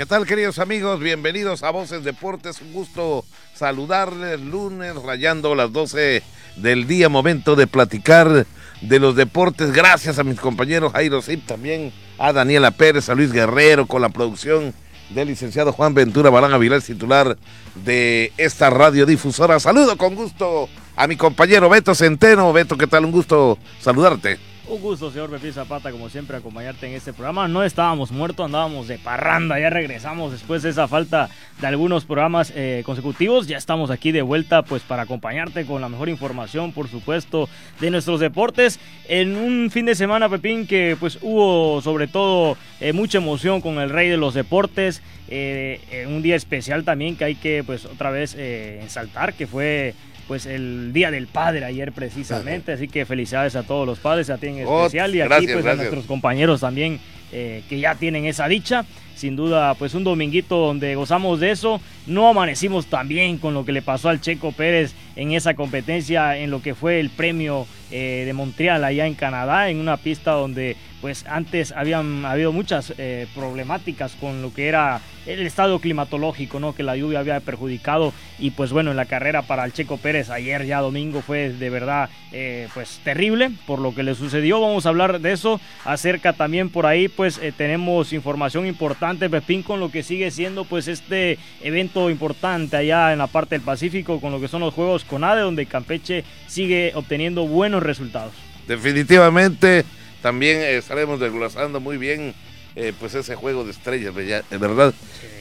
¿Qué tal, queridos amigos? Bienvenidos a Voces Deportes. Un gusto saludarles lunes, rayando las 12 del día. Momento de platicar de los deportes. Gracias a mis compañeros Jairo Zip, también a Daniela Pérez, a Luis Guerrero, con la producción del licenciado Juan Ventura Barán Avilés, titular de esta radiodifusora. Saludo con gusto a mi compañero Beto Centeno. Beto, ¿qué tal? Un gusto saludarte. Un gusto, señor Pepín Zapata, como siempre, acompañarte en este programa. No estábamos muertos, andábamos de parranda, ya regresamos después de esa falta de algunos programas eh, consecutivos. Ya estamos aquí de vuelta, pues, para acompañarte con la mejor información, por supuesto, de nuestros deportes. En un fin de semana, Pepín, que pues hubo sobre todo eh, mucha emoción con el rey de los deportes. Eh, un día especial también que hay que, pues, otra vez ensaltar, que fue pues el Día del Padre ayer precisamente, así que felicidades a todos los padres, a ti en oh, especial y aquí pues a nuestros compañeros también eh, que ya tienen esa dicha. Sin duda, pues un dominguito donde gozamos de eso. No amanecimos también con lo que le pasó al Checo Pérez en esa competencia, en lo que fue el premio eh, de Montreal allá en Canadá, en una pista donde pues antes habían habido muchas eh, problemáticas con lo que era el estado climatológico, ¿no? Que la lluvia había perjudicado y pues bueno, en la carrera para el Checo Pérez ayer ya domingo fue de verdad eh, pues terrible por lo que le sucedió. Vamos a hablar de eso. Acerca también por ahí pues tenemos información importante, Pepín, con lo que sigue siendo pues este evento importante allá en la parte del Pacífico con lo que son los Juegos CONADE, donde Campeche sigue obteniendo buenos resultados. Definitivamente también estaremos desglosando muy bien eh, pues ese juego de estrellas, ¿verdad?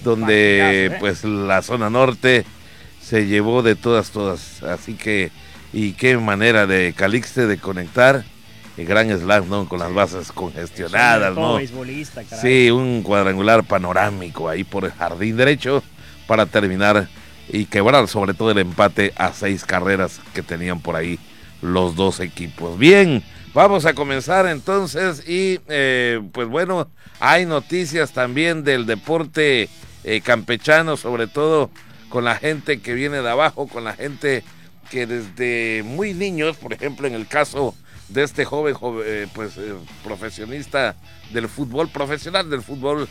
Donde ¿eh? pues la zona norte se llevó de todas, todas. Así que, y qué manera de Calixte de conectar. El gran slam, ¿no? Con las bases congestionadas, ¿no? Sí, un cuadrangular panorámico ahí por el jardín derecho para terminar y quebrar sobre todo el empate a seis carreras que tenían por ahí los dos equipos. Bien, Vamos a comenzar entonces y eh, pues bueno, hay noticias también del deporte eh, campechano, sobre todo con la gente que viene de abajo, con la gente que desde muy niños, por ejemplo en el caso de este joven, eh, pues profesionista del fútbol, profesional del fútbol,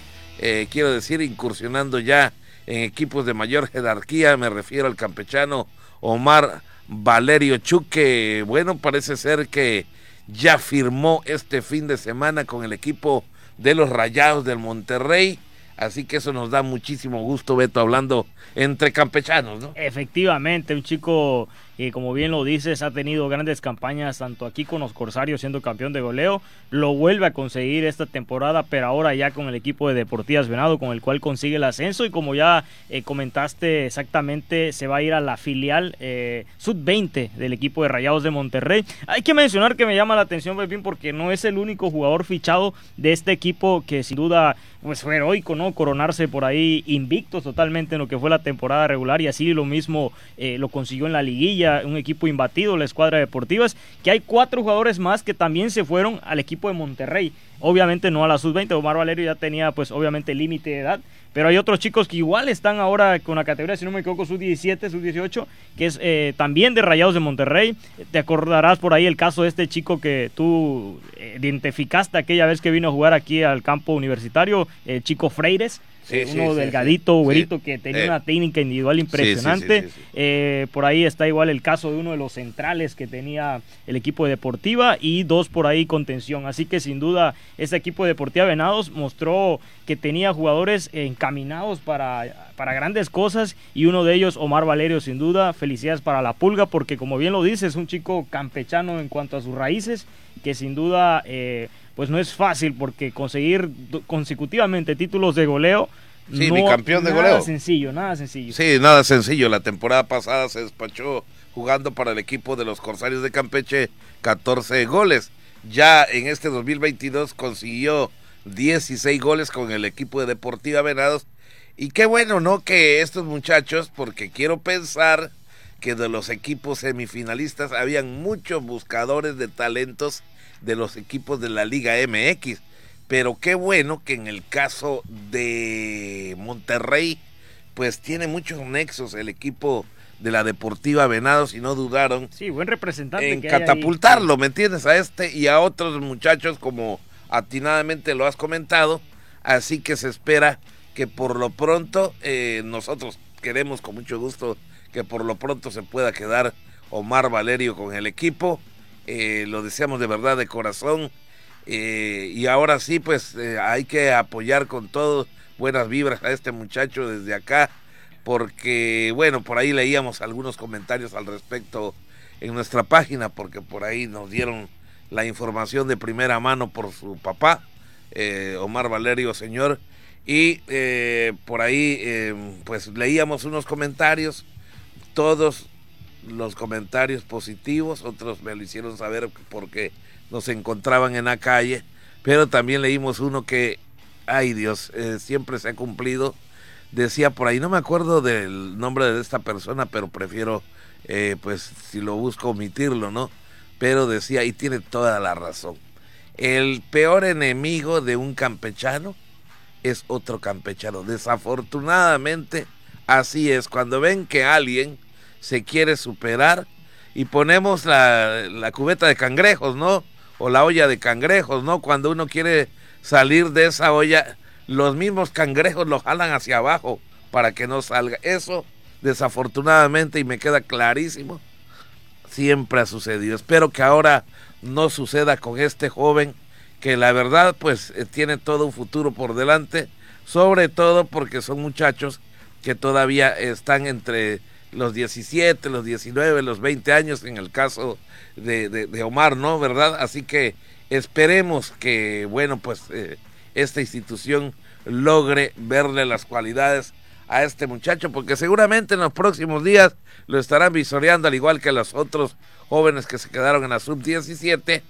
quiero decir, incursionando ya en equipos de mayor jerarquía, me refiero al campechano Omar Valerio Chuque, bueno, parece ser que ya firmó este fin de semana con el equipo de los Rayados del Monterrey. Así que eso nos da muchísimo gusto, Beto, hablando entre campechanos, ¿no? Efectivamente, un chico y como bien lo dices, ha tenido grandes campañas tanto aquí con los Corsarios siendo campeón de goleo, lo vuelve a conseguir esta temporada, pero ahora ya con el equipo de Deportivas Venado, con el cual consigue el ascenso y como ya eh, comentaste exactamente, se va a ir a la filial eh, sub-20 del equipo de Rayados de Monterrey. Hay que mencionar que me llama la atención, Pepín, porque no es el único jugador fichado de este equipo que sin duda pues fue heroico, ¿no? Coronarse por ahí invictos totalmente en lo que fue la temporada regular y así lo mismo eh, lo consiguió en la liguilla un equipo imbatido, la escuadra deportivas, que hay cuatro jugadores más que también se fueron al equipo de Monterrey. Obviamente no a la sub-20, Omar Valerio ya tenía pues obviamente límite de edad, pero hay otros chicos que igual están ahora con la categoría, si no me equivoco, sub-17, sub-18, que es eh, también de Rayados de Monterrey. Te acordarás por ahí el caso de este chico que tú eh, identificaste aquella vez que vino a jugar aquí al campo universitario, el chico Freires uno delgadito, güerito, que tenía una técnica individual impresionante. Eh, por ahí está igual el caso de uno de los centrales que tenía el equipo de Deportiva y dos por ahí con tensión. Así que sin duda este equipo de Deportiva Venados mostró que tenía jugadores encaminados para, para grandes cosas y uno de ellos, Omar Valerio, sin duda. Felicidades para la Pulga porque como bien lo dice, es un chico campechano en cuanto a sus raíces que sin duda... Eh, pues no es fácil porque conseguir consecutivamente títulos de goleo Sí, mi campeón de goleo. Nada sencillo, nada sencillo. Sí, nada sencillo. La temporada pasada se despachó jugando para el equipo de los Corsarios de Campeche 14 goles. Ya en este 2022 consiguió 16 goles con el equipo de Deportiva Venados. Y qué bueno, ¿no? Que estos muchachos, porque quiero pensar que de los equipos semifinalistas habían muchos buscadores de talentos de los equipos de la Liga MX. Pero qué bueno que en el caso de Monterrey, pues tiene muchos nexos el equipo de la Deportiva Venados y no dudaron. Sí, buen representante. En catapultarlo, ¿me entiendes? A este y a otros muchachos como atinadamente lo has comentado. Así que se espera que por lo pronto eh, nosotros queremos con mucho gusto que por lo pronto se pueda quedar Omar Valerio con el equipo. Eh, lo deseamos de verdad de corazón. Eh, y ahora sí, pues hay que apoyar con todo buenas vibras a este muchacho desde acá, porque bueno, por ahí leíamos algunos comentarios al respecto en nuestra página, porque por ahí nos dieron la información de primera mano por su papá, Omar Valerio Señor, y eh, por ahí, eh, pues leíamos unos comentarios, todos los comentarios positivos, otros me lo hicieron saber porque nos encontraban en la calle, pero también leímos uno que, ay Dios, eh, siempre se ha cumplido. Decía por ahí, no me acuerdo del nombre de esta persona, pero prefiero, pues si lo busco, omitirlo, ¿no? Pero decía, y tiene toda la razón, el peor enemigo de un campechano es otro campechano. Desafortunadamente, así es. Cuando ven que alguien se quiere superar y ponemos la, cubeta de cangrejos, ¿no? O la olla de cangrejos, ¿no? Cuando uno quiere salir de esa olla, los mismos cangrejos lo jalan hacia abajo para que no salga. Eso, desafortunadamente, y me queda clarísimo, siempre ha sucedido. Espero que ahora no suceda con este joven que la verdad pues eh, tiene todo un futuro por delante, sobre todo porque son muchachos que todavía están entre los 17, los 19, los 20 años en el caso de, Omar, ¿no? ¿Verdad? Así que esperemos que, bueno, pues eh, esta institución logre verle las cualidades a este muchacho, porque seguramente en los próximos días lo estarán visoreando, al igual que los otros jóvenes que se quedaron en la sub-17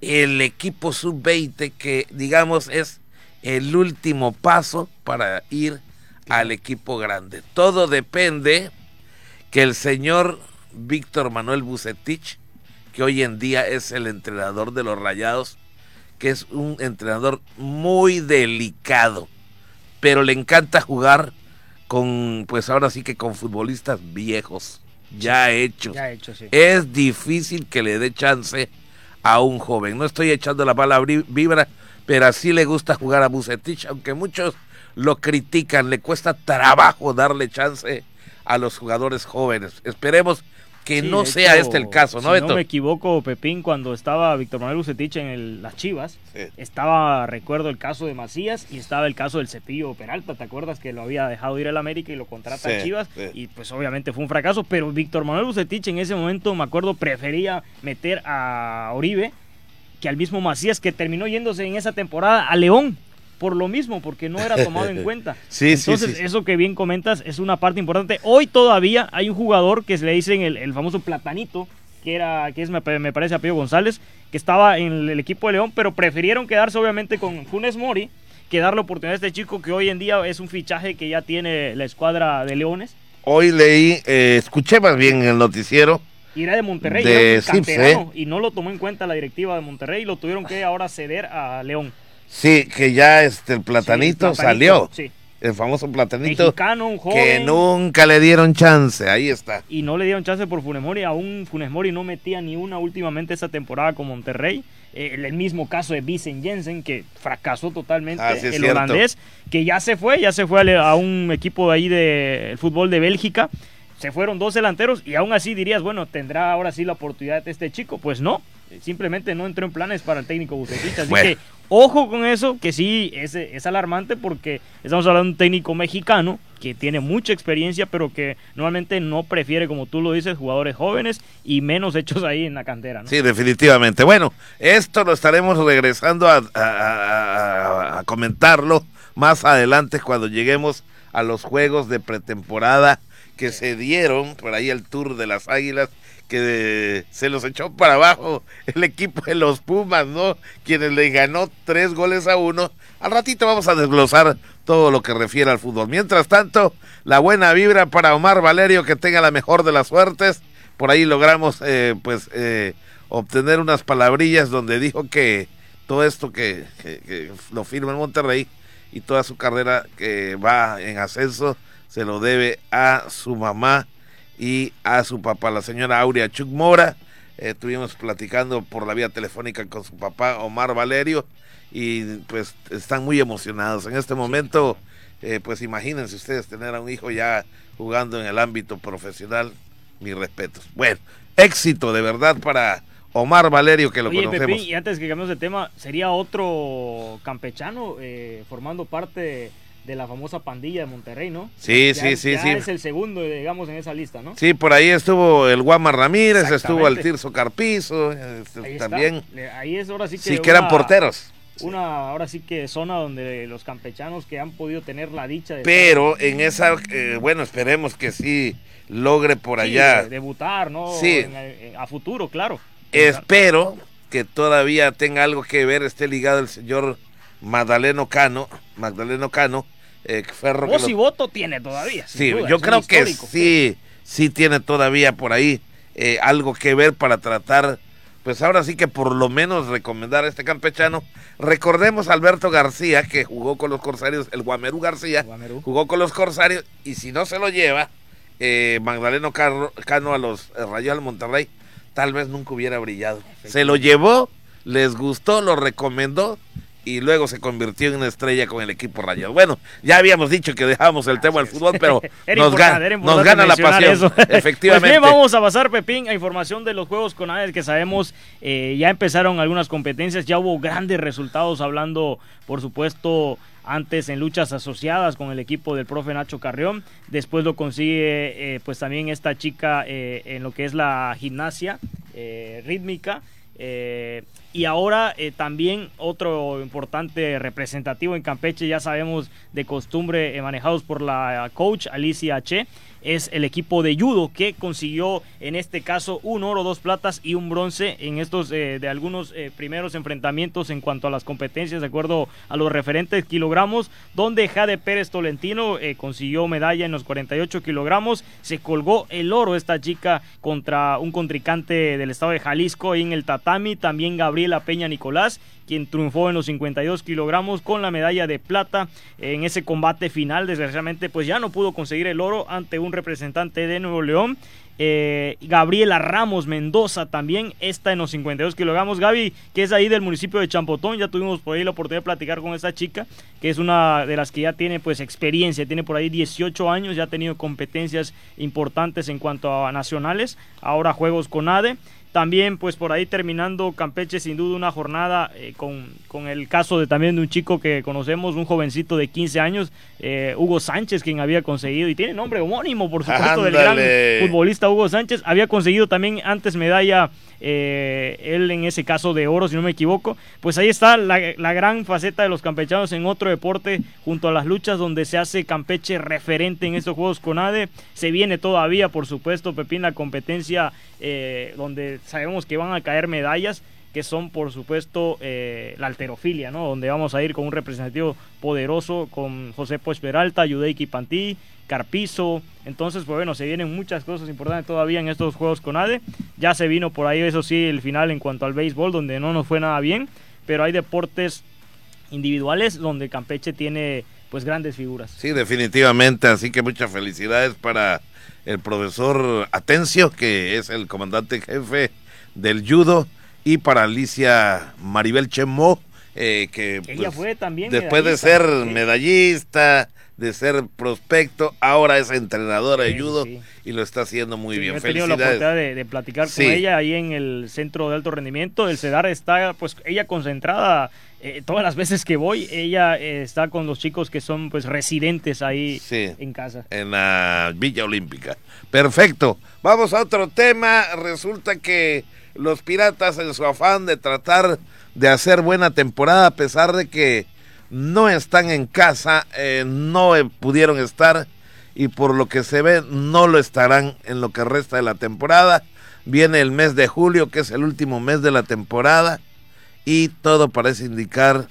el equipo sub-20 que digamos es el último paso para ir al equipo grande. Todo depende que el señor Víctor Manuel Bucetich, que hoy en día es el entrenador de los Rayados, que es un entrenador muy delicado, pero le encanta jugar con, pues ahora sí que con futbolistas viejos, ya hechos. Ya Es difícil que le dé chance a un joven. No estoy echando la bala vibra, pero así le gusta jugar a Bucetich, aunque muchos lo critican, le cuesta trabajo darle chance a los jugadores jóvenes. Esperemos que no sea este el caso, ¿no? Si no me equivoco, Pepín, cuando estaba Víctor Manuel Bucetich en las Chivas, estaba, recuerdo el caso de Macías y estaba el caso del Cepillo Peralta, ¿te acuerdas que lo había dejado ir al América y lo contrata a Chivas? Y pues obviamente fue un fracaso, pero Víctor Manuel Bucetich en ese momento, me acuerdo, prefería meter a Oribe que al mismo Macías, que terminó yéndose en esa temporada a León por lo mismo, porque no era tomado en cuenta. sí, Entonces, eso que bien comentas es una parte importante. Hoy todavía hay un jugador que se le dicen el, el famoso platanito, que era, que es, me, parece Apio González, que estaba en el equipo de León, pero prefirieron quedarse obviamente con Funes Mori, que darle oportunidad a este chico que hoy en día es un fichaje que ya tiene la escuadra de Leones. Hoy leí, eh, escuché más bien en el noticiero. Y era de Monterrey, de y no lo tomó en cuenta la directiva de Monterrey y lo tuvieron que ahora ceder a León. Sí, que ya este el platanito, salió. El famoso platanito Mexicano, joven, que nunca le dieron chance, ahí está. Y no le dieron chance por Funes Mori, aún Funes Mori no metía ni una últimamente esa temporada con Monterrey. Eh, el mismo caso de Vincent Jensen, que fracasó totalmente ah, el holandés, que ya se fue, ya se fue a, un equipo de ahí de fútbol de Bélgica. Se fueron dos delanteros y aún así dirías, bueno, ¿tendrá ahora sí la oportunidad de este chico? Pues no, simplemente no entró en planes para el técnico Bucetich. Así que ojo con eso, que sí es, es alarmante porque estamos hablando de un técnico mexicano que tiene mucha experiencia, pero que normalmente no prefiere, como tú lo dices, jugadores jóvenes y menos hechos ahí en la cantera. Sí, definitivamente. Bueno, esto lo estaremos regresando a, a comentarlo más adelante cuando lleguemos a los juegos de pretemporada que se dieron por ahí el tour de las Águilas que se los echó para abajo el equipo de los Pumas, ¿no? Quienes le ganó tres goles a uno. Al ratito vamos a desglosar todo lo que refiere al fútbol. Mientras tanto, la buena vibra para Omar Valerio, que tenga la mejor de las suertes. Por ahí logramos, eh, pues, eh, obtener unas palabrillas donde dijo que todo esto que, que lo firma en Monterrey y toda su carrera que va en ascenso se lo debe a su mamá y a su papá, la señora Aurea Chuc Mora. Eh, estuvimos platicando por la vía telefónica con su papá Omar Valerio y pues están muy emocionados. En este momento eh, pues imagínense ustedes tener a un hijo ya jugando en el ámbito profesional, mis respetos. Bueno, éxito de verdad para Omar Valerio, que lo Oye, conocemos. Y antes que cambiemos de tema, ¿sería otro campechano eh, formando parte de la famosa pandilla de Monterrey, no? Sí, Ya- sí, sí, ya sí. es el segundo, digamos, en esa lista, ¿no? Sí, por ahí estuvo el Guama Ramírez, estuvo el Tirso Carpizo, este, Ahí también. Ahí es ahora sí que. Sí, que eran una- porteros. Una, ahora sí que zona donde los campechanos que han podido tener la dicha de. Pero en esa, eh, bueno, esperemos que sí logre por Sí, allá. de- debutar, ¿no? Sí. En- en- a futuro, claro. Espero que todavía tenga algo que ver, esté ligado el señor Magdaleno Cano, Magdaleno Cano, eh, Ferro. Voz lo- y voto tiene todavía. Sí, duda, yo creo que sí, sí tiene todavía por ahí eh, algo que ver para tratar, pues ahora sí que por lo menos recomendar a este campechano. Recordemos a Alberto García, que jugó con los Corsarios, el Guamerú García, Guamerú. jugó con los Corsarios, y si no se lo lleva, eh, Magdaleno Cano a los eh, Rayos del Monterrey, tal vez nunca hubiera brillado. Se lo llevó, les gustó, lo recomendó. Y luego se convirtió en una estrella con el equipo rayado. Bueno, ya habíamos dicho que dejábamos el tema del fútbol, pero nos, gana, nos gana la pasión. eso. Efectivamente. Pues bien, vamos a pasar, Pepín, a información de los Juegos con que sabemos eh, ya empezaron algunas competencias, ya hubo grandes resultados hablando, por supuesto, antes en luchas asociadas con el equipo del profe Nacho Carrión. Después lo consigue, eh, pues también esta chica eh, en lo que es la gimnasia rítmica. eh, y ahora eh, también otro importante representativo en Campeche, ya sabemos de costumbre, eh, manejados por la coach Alicia Che, es el equipo de judo que consiguió en este caso un oro, dos platas y un bronce en estos eh, de algunos eh, primeros enfrentamientos en cuanto a las competencias de acuerdo a los referentes kilogramos, donde Jade Pérez Tolentino eh, consiguió medalla en los 48 kilogramos, se colgó el oro esta chica contra un contrincante del estado de Jalisco en el tatami, también Gabriela Peña Nicolás quien triunfó en los 52 kilogramos con la medalla de plata en ese combate final. Desgraciadamente, pues ya no pudo conseguir el oro ante un representante de Nuevo León. Eh, Gabriela Ramos Mendoza también está en los 52 kilogramos. Gaby, que es ahí del municipio de Champotón, ya tuvimos por ahí la oportunidad de platicar con esta chica, que es una de las que ya tiene pues experiencia, tiene por ahí 18 años, ya ha tenido competencias importantes en cuanto a nacionales, ahora juegos con ADE. También, pues por ahí terminando Campeche, sin duda una jornada eh, con, con, el caso de también de un chico que conocemos, un jovencito de 15 años, eh, Hugo Sánchez, quien había conseguido, y tiene nombre homónimo, por supuesto, Ándale. del gran futbolista Hugo Sánchez, había conseguido también antes medalla, eh, él en ese caso de oro, si no me equivoco. Pues ahí está la, gran faceta de los campechanos en otro deporte, junto a las luchas donde se hace Campeche referente en estos Juegos con ADE. Se viene todavía, por supuesto, Pepín, la competencia eh, donde sabemos que van a caer medallas que son por supuesto eh, la alterofilia, ¿no? Donde vamos a ir con un representativo poderoso con José Poch Peralta, Yudeiki Pantí, Carpizo. Entonces, pues bueno, se vienen muchas cosas importantes todavía en estos juegos con ADE. Ya se vino por ahí, eso sí, el final en cuanto al béisbol, donde no nos fue nada bien, pero hay deportes individuales donde Campeche tiene pues grandes figuras. Sí, definitivamente, así que muchas felicidades para el profesor Atencio, que es el comandante jefe del judo, y para Alicia Maribel Chemó, eh, que Ella pues, fue también después de ser sí. medallista, de ser prospecto, ahora es entrenadora de judo sí. y lo está haciendo muy bien. yo he tenido la oportunidad de, de platicar con ella ahí en el centro de alto rendimiento. El CEDAR está, pues, ella concentrada. eh, todas las veces que voy, ella eh, está con los chicos que son, pues, residentes ahí en casa. en la Villa Olímpica. Perfecto. Vamos a otro tema. Resulta que los piratas en su afán de tratar de hacer buena temporada, a pesar de que no están en casa, eh, no eh, pudieron estar y por lo que se ve no lo estarán en lo que resta de la temporada. Viene el mes de julio, que es el último mes de la temporada, y todo parece indicar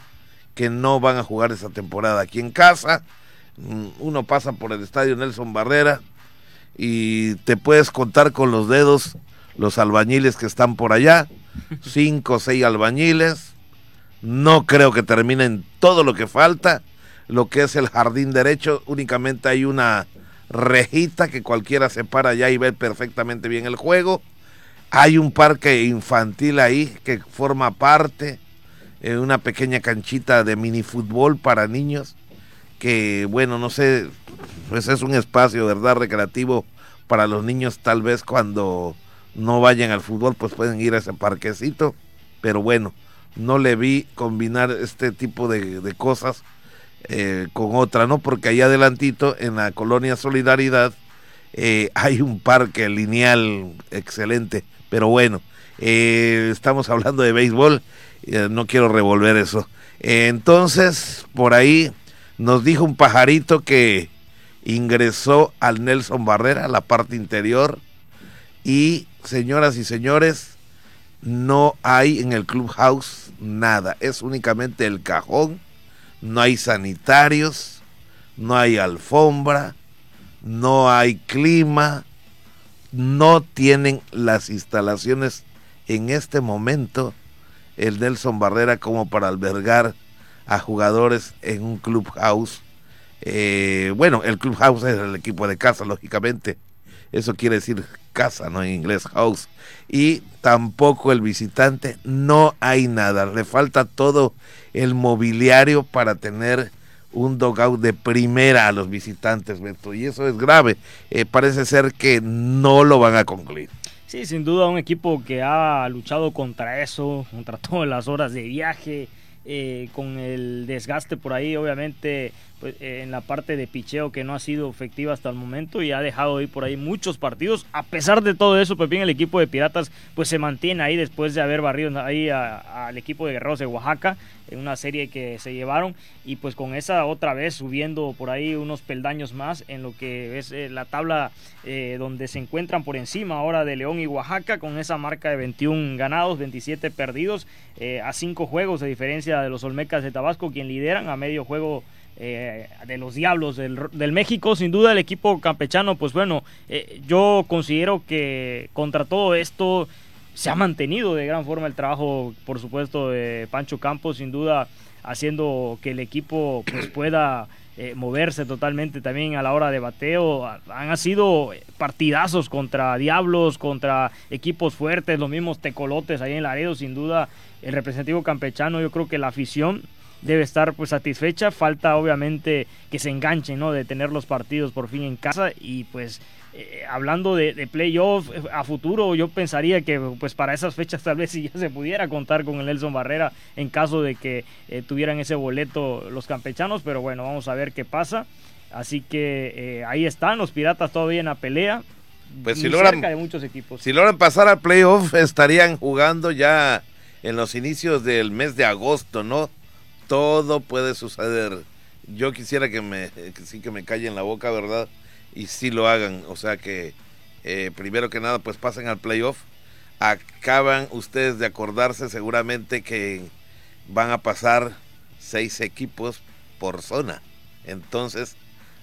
que no van a jugar esa temporada aquí en casa. Mm, Uno pasa por el estadio Nelson Barrera y te puedes contar con los dedos los albañiles que están por allá, cinco o seis albañiles. No creo que terminen todo lo que falta. Lo que es el jardín derecho, únicamente hay una rejita que cualquiera se para allá y ve perfectamente bien el juego. Hay un parque infantil ahí que forma parte, eh, una pequeña canchita de minifútbol para niños que bueno, no sé, pues es un espacio, ¿verdad? Recreativo para los niños tal vez cuando no vayan al fútbol, pues pueden ir a ese parquecito, pero bueno, no le vi combinar este tipo de, cosas eh, con otra, ¿no? Porque ahí adelantito, en la colonia Solidaridad, eh, hay un parque lineal excelente, pero bueno, eh, estamos hablando de béisbol, no quiero revolver eso. entonces, por ahí nos dijo un pajarito que ingresó al Nelson Barrera, la parte interior, y señoras y señores, no hay en el clubhouse nada, es únicamente el cajón, no hay sanitarios, no hay alfombra, no hay clima, no tienen las instalaciones en este momento el Nelson Barrera como para albergar a jugadores en un clubhouse. Eh, bueno, el clubhouse es el equipo de casa, lógicamente. Eso quiere decir casa, ¿no? En inglés, house. Y tampoco el visitante, no hay nada. Le falta todo el mobiliario para tener un dogout de primera a los visitantes, Beto. Y eso es grave. Eh, parece ser que no lo van a concluir. Sí, sin duda un equipo que ha luchado contra eso, contra todas las horas de viaje, eh, con el desgaste por ahí, obviamente pues, en la parte de picheo que no ha sido efectiva hasta el momento y ha dejado ir por ahí muchos partidos. A pesar de todo eso, bien el equipo de Piratas pues se mantiene ahí después de haber barrido ahí al equipo de Guerreros de Oaxaca en una serie que se llevaron y pues con esa otra vez subiendo por ahí unos peldaños más en lo que es eh, la tabla eh, donde se encuentran por encima ahora de León y Oaxaca con esa marca de 21 ganados, 27 perdidos eh, a 5 juegos de diferencia de los Olmecas de Tabasco quien lideran a medio juego eh, de los Diablos del, México. Sin duda el equipo campechano, pues bueno, eh, yo considero que contra todo esto se ha mantenido de gran forma el trabajo, por supuesto, de Pancho Campos, sin duda haciendo que el equipo pues pueda eh, moverse totalmente también a la hora de bateo. Han sido partidazos contra Diablos, contra equipos fuertes, los mismos tecolotes ahí en Laredo, sin duda el representativo campechano, yo creo que la afición debe estar pues satisfecha. Falta obviamente que se enganchen, ¿no? De tener los partidos por fin en casa y pues eh, hablando de, de playoff eh, a futuro, yo pensaría que pues para esas fechas tal vez si ya se pudiera contar con el Nelson Barrera en caso de que eh, tuvieran ese boleto los campechanos, pero bueno, vamos a ver qué pasa. Así que ahí están los Piratas todavía en la pelea. Pues si logran, de muchos equipos. si logran pasar al playoff, estarían jugando ya en los inicios del mes de agosto, ¿no? Todo puede suceder. Yo quisiera que me, sí que me callen la boca, ¿verdad? Y sí lo hagan. O sea que, eh, primero que nada, pues pasen al playoff. Acaban ustedes de acordarse seguramente que van a pasar seis equipos por zona. Entonces,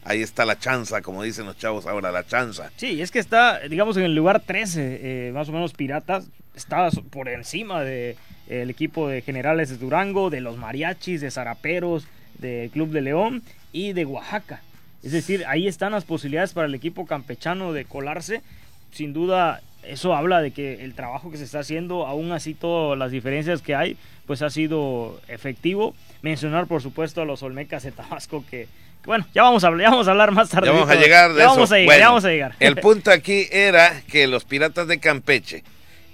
ahí está la chanza, como dicen los chavos ahora, la chanza. Sí, es que está, digamos, en el lugar 13, eh, más o menos Piratas, está por encima de el equipo de Generales de Durango, de los Mariachis, de Zaraperos, del Club de León y de Oaxaca. Es decir, ahí están las posibilidades para el equipo campechano de colarse. Sin duda, eso habla de que el trabajo que se está haciendo, aún así todas las diferencias que hay, pues ha sido efectivo. Mencionar, por supuesto, a los Olmecas de Tabasco que, bueno, ya vamos a, hablar, vamos a hablar más tarde. Ya vamos a llegar de Vamos a llegar, vamos a llegar. El punto aquí era que los piratas de Campeche,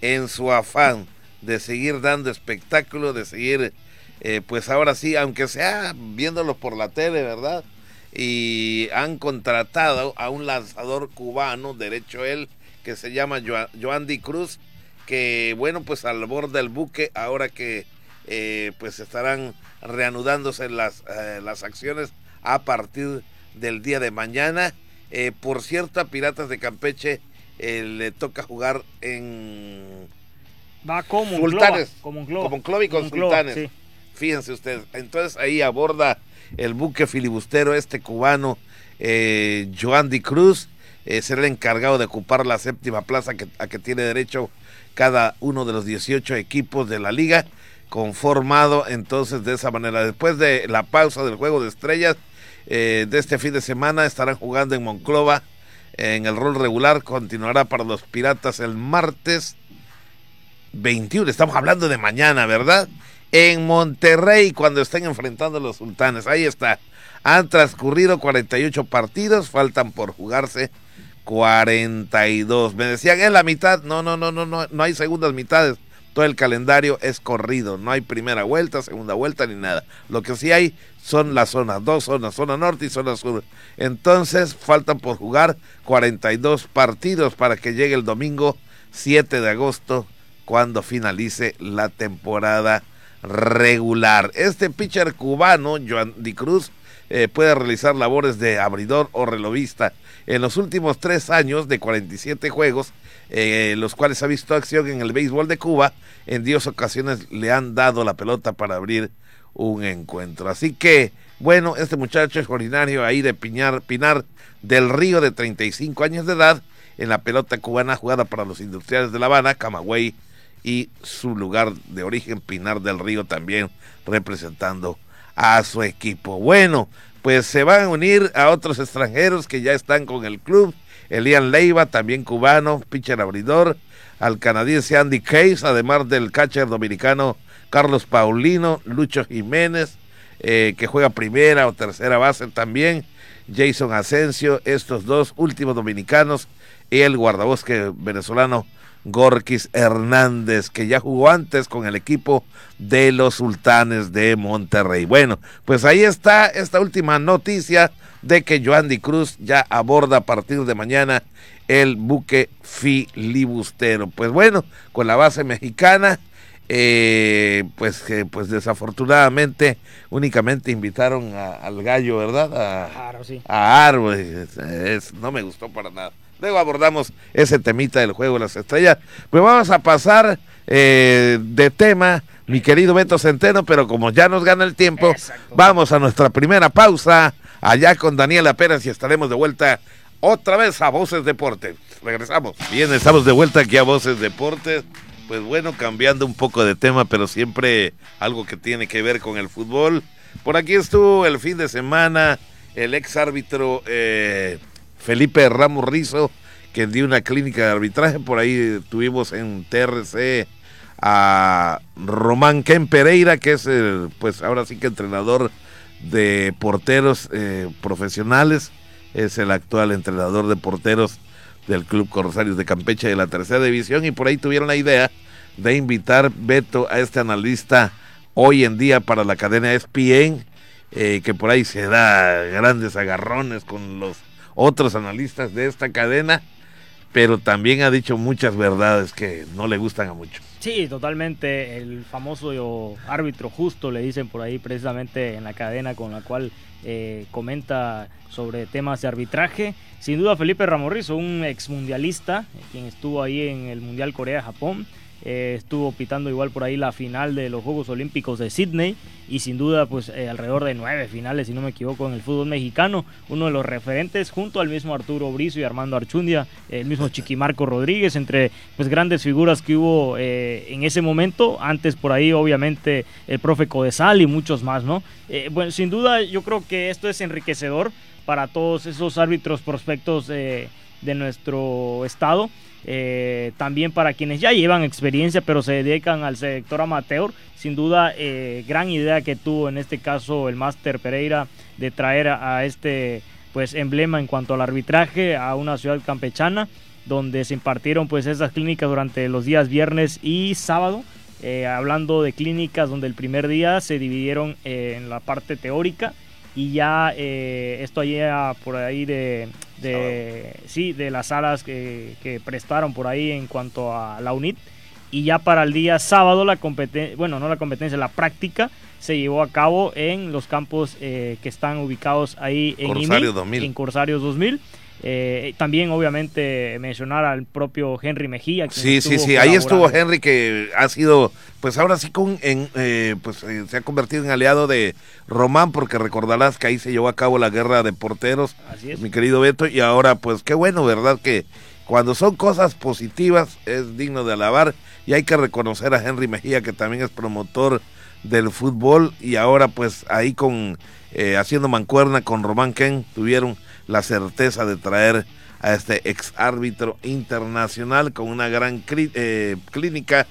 en su afán de seguir dando espectáculo, de seguir, eh, pues ahora sí, aunque sea viéndolo por la tele, ¿verdad? Y han contratado a un lanzador cubano, derecho él, que se llama Joandy Cruz, que bueno, pues al borde del buque, ahora que eh, pues estarán reanudándose las, eh, las acciones a partir del día de mañana. por cierto, a Piratas de Campeche le toca jugar en Va como sultanes, como un. Como un y con sultanes. Fíjense ustedes. Entonces ahí aborda el buque filibustero este cubano, eh, Joandy Cruz. Eh, será el encargado de ocupar la séptima plaza que, a que tiene derecho cada uno de los 18 equipos de la liga, conformado entonces de esa manera. Después de la pausa del juego de estrellas eh, de este fin de semana, estarán jugando en Monclova en el rol regular. Continuará para los Piratas el martes 21, estamos hablando de mañana, ¿verdad? En Monterrey, cuando estén enfrentando a los sultanes. Ahí está. Han transcurrido 48 partidos, faltan por jugarse 42. Me decían en la mitad, no, no, no, no, no, no hay segundas mitades. Todo el calendario es corrido, no hay primera vuelta, segunda vuelta ni nada. Lo que sí hay son las zonas, dos zonas, zona norte y zona sur. Entonces faltan por jugar 42 partidos para que llegue el domingo 7 de agosto cuando finalice la temporada regular. Este pitcher cubano, Joan Di Cruz, eh, puede realizar labores de abridor o relovista. En los últimos tres años de 47 juegos, eh, los cuales ha visto acción en el béisbol de Cuba, en diez ocasiones le han dado la pelota para abrir un encuentro. Así que, bueno, este muchacho es ahí de Piñar, Pinar del Río de 35 años de edad, en la pelota cubana jugada para los industriales de La Habana, Camagüey y su lugar de origen, Pinar del Río, también representando a su equipo. Bueno, pues se van a unir a otros extranjeros que ya están con el club. Elian Leiva, también cubano, pitcher abridor, al canadiense Andy Case, además del catcher dominicano Carlos Paulino, Lucho Jiménez, eh, que juega primera o tercera base también, Jason Asensio, estos dos últimos dominicanos, y el guardabosque venezolano Gorkis Hernández, que ya jugó antes con el equipo de los Sultanes de Monterrey. Bueno, pues ahí está esta última noticia de que Joandy Cruz ya aborda a partir de mañana el buque filibustero. Pues bueno, con la base mexicana, eh, pues que pues desafortunadamente únicamente invitaron al gallo, ¿verdad? A Aro, sí. A Aro, no me gustó para nada. Luego abordamos ese temita del juego de las estrellas. Pues vamos a pasar eh, de tema, mi querido Beto Centeno, pero como ya nos gana el tiempo, vamos a nuestra primera pausa allá con Daniela Pérez y estaremos de vuelta otra vez a Voces Deportes. Regresamos. Bien, estamos de vuelta aquí a Voces Deportes. Pues bueno, cambiando un poco de tema, pero siempre algo que tiene que ver con el fútbol. Por aquí estuvo el fin de semana el ex árbitro eh, Felipe Ramos Rizo, que dio una clínica de arbitraje. Por ahí tuvimos en TRC a Román Ken Pereira, que es, el, pues ahora sí que entrenador de porteros eh, profesionales. Es el actual entrenador de porteros del Club Corsarios de Campeche de la tercera división. Y por ahí tuvieron la idea de invitar Beto a este analista hoy en día para la cadena ESPN, eh, que por ahí se da grandes agarrones con los otros analistas de esta cadena, pero también ha dicho muchas verdades que no le gustan a muchos. Sí, totalmente. El famoso árbitro justo, le dicen por ahí precisamente en la cadena con la cual eh, comenta sobre temas de arbitraje. Sin duda Felipe Ramorrizo, un exmundialista, quien estuvo ahí en el Mundial Corea-Japón eh, estuvo pitando igual por ahí la final de los Juegos Olímpicos de Sydney y sin duda pues eh, alrededor de nueve finales si no me equivoco en el fútbol mexicano. Uno de los referentes junto al mismo Arturo Bricio y Armando Archundia el mismo Chiquimarco Rodríguez entre pues grandes figuras que hubo eh, en ese momento. Antes por ahí obviamente el profe Codesal y muchos más no bueno sin duda yo creo que esto es enriquecedor para todos esos árbitros prospectos de nuestro estado eh, también para quienes ya llevan experiencia pero se dedican al sector amateur. Sin duda, eh, gran idea que tuvo en este caso el máster Pereira de traer a, este pues emblema en cuanto al arbitraje a una ciudad campechana donde se impartieron pues esas clínicas durante los días viernes y sábado. Eh, hablando de clínicas donde el primer día se dividieron en la parte teórica y ya esto allá por ahí de de, sí, de las salas que, prestaron por ahí en cuanto a la UNIT. Y ya para el día sábado, la competencia, bueno, no la competencia, la práctica se llevó a cabo en los campos eh, que están ubicados ahí en Corsarios 2000. En Corsarios 2000. Eh, también, obviamente, mencionar al propio Henry Mejía. Sí, sí, sí. Ahí estuvo Henry, que ha sido, pues ahora sí, con, en, eh, pues se ha convertido en aliado de Román, porque recordarás que ahí se llevó a cabo la guerra de porteros, Así es. mi querido Beto, y ahora, pues qué bueno, ¿verdad? Que cuando son cosas positivas es digno de alabar, y hay que reconocer a Henry Mejía, que también es promotor del fútbol, y ahora, pues ahí con, haciendo mancuerna con Román Ken, tuvieron la certeza de traer a este ex árbitro internacional con una gran eh, clínica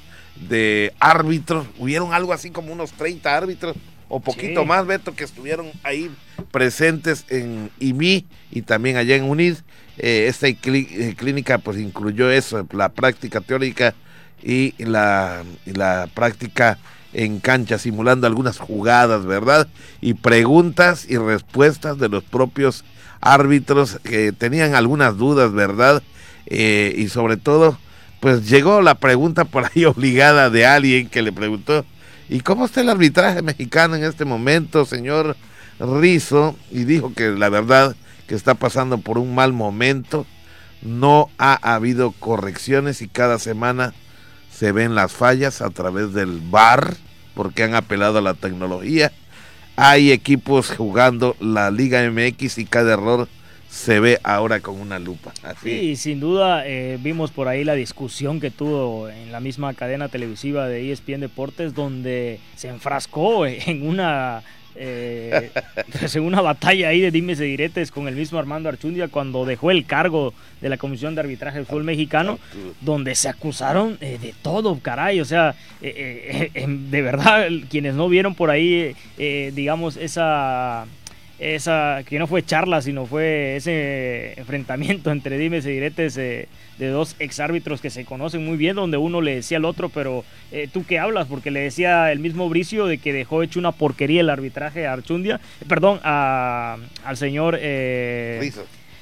de árbitros. Hubieron algo así como unos 30 árbitros o poquito más, Beto, que estuvieron ahí presentes en IMI y también allá en UNID. Eh, esta eh, clínica pues incluyó eso, la práctica teórica y la, y la práctica en cancha, simulando algunas jugadas, ¿verdad? Y preguntas y respuestas de los propios árbitros que tenían algunas dudas, ¿verdad? Eh, y sobre todo, pues llegó la pregunta por ahí obligada de alguien que le preguntó, ¿y cómo está el arbitraje mexicano en este momento, señor Rizo? Y dijo que la verdad que está pasando por un mal momento, no ha habido correcciones y cada semana se ven las fallas a través del VAR, porque han apelado a la tecnología. Hay equipos jugando la Liga MX y cada error se ve ahora con una lupa. Sí, sin duda eh, vimos por ahí la discusión que tuvo en la misma cadena televisiva de ESPN Deportes, donde se enfrascó en una eh, una batalla ahí de dimes y diretes con el mismo Armando Archundia cuando dejó el cargo de la Comisión de Arbitraje del Fútbol Mexicano, donde se acusaron eh, de todo, caray, o sea, eh, eh, de verdad, quienes no vieron por ahí, digamos, esa esa que no fue charla, sino fue ese enfrentamiento entre dimes y diretes de dos exárbitros que se conocen muy bien, donde uno le decía al otro, pero eh, tú qué hablas, porque le decía el mismo Bricio de que dejó hecho una porquería el arbitraje a Archundia, perdón, a, al señor... Eh,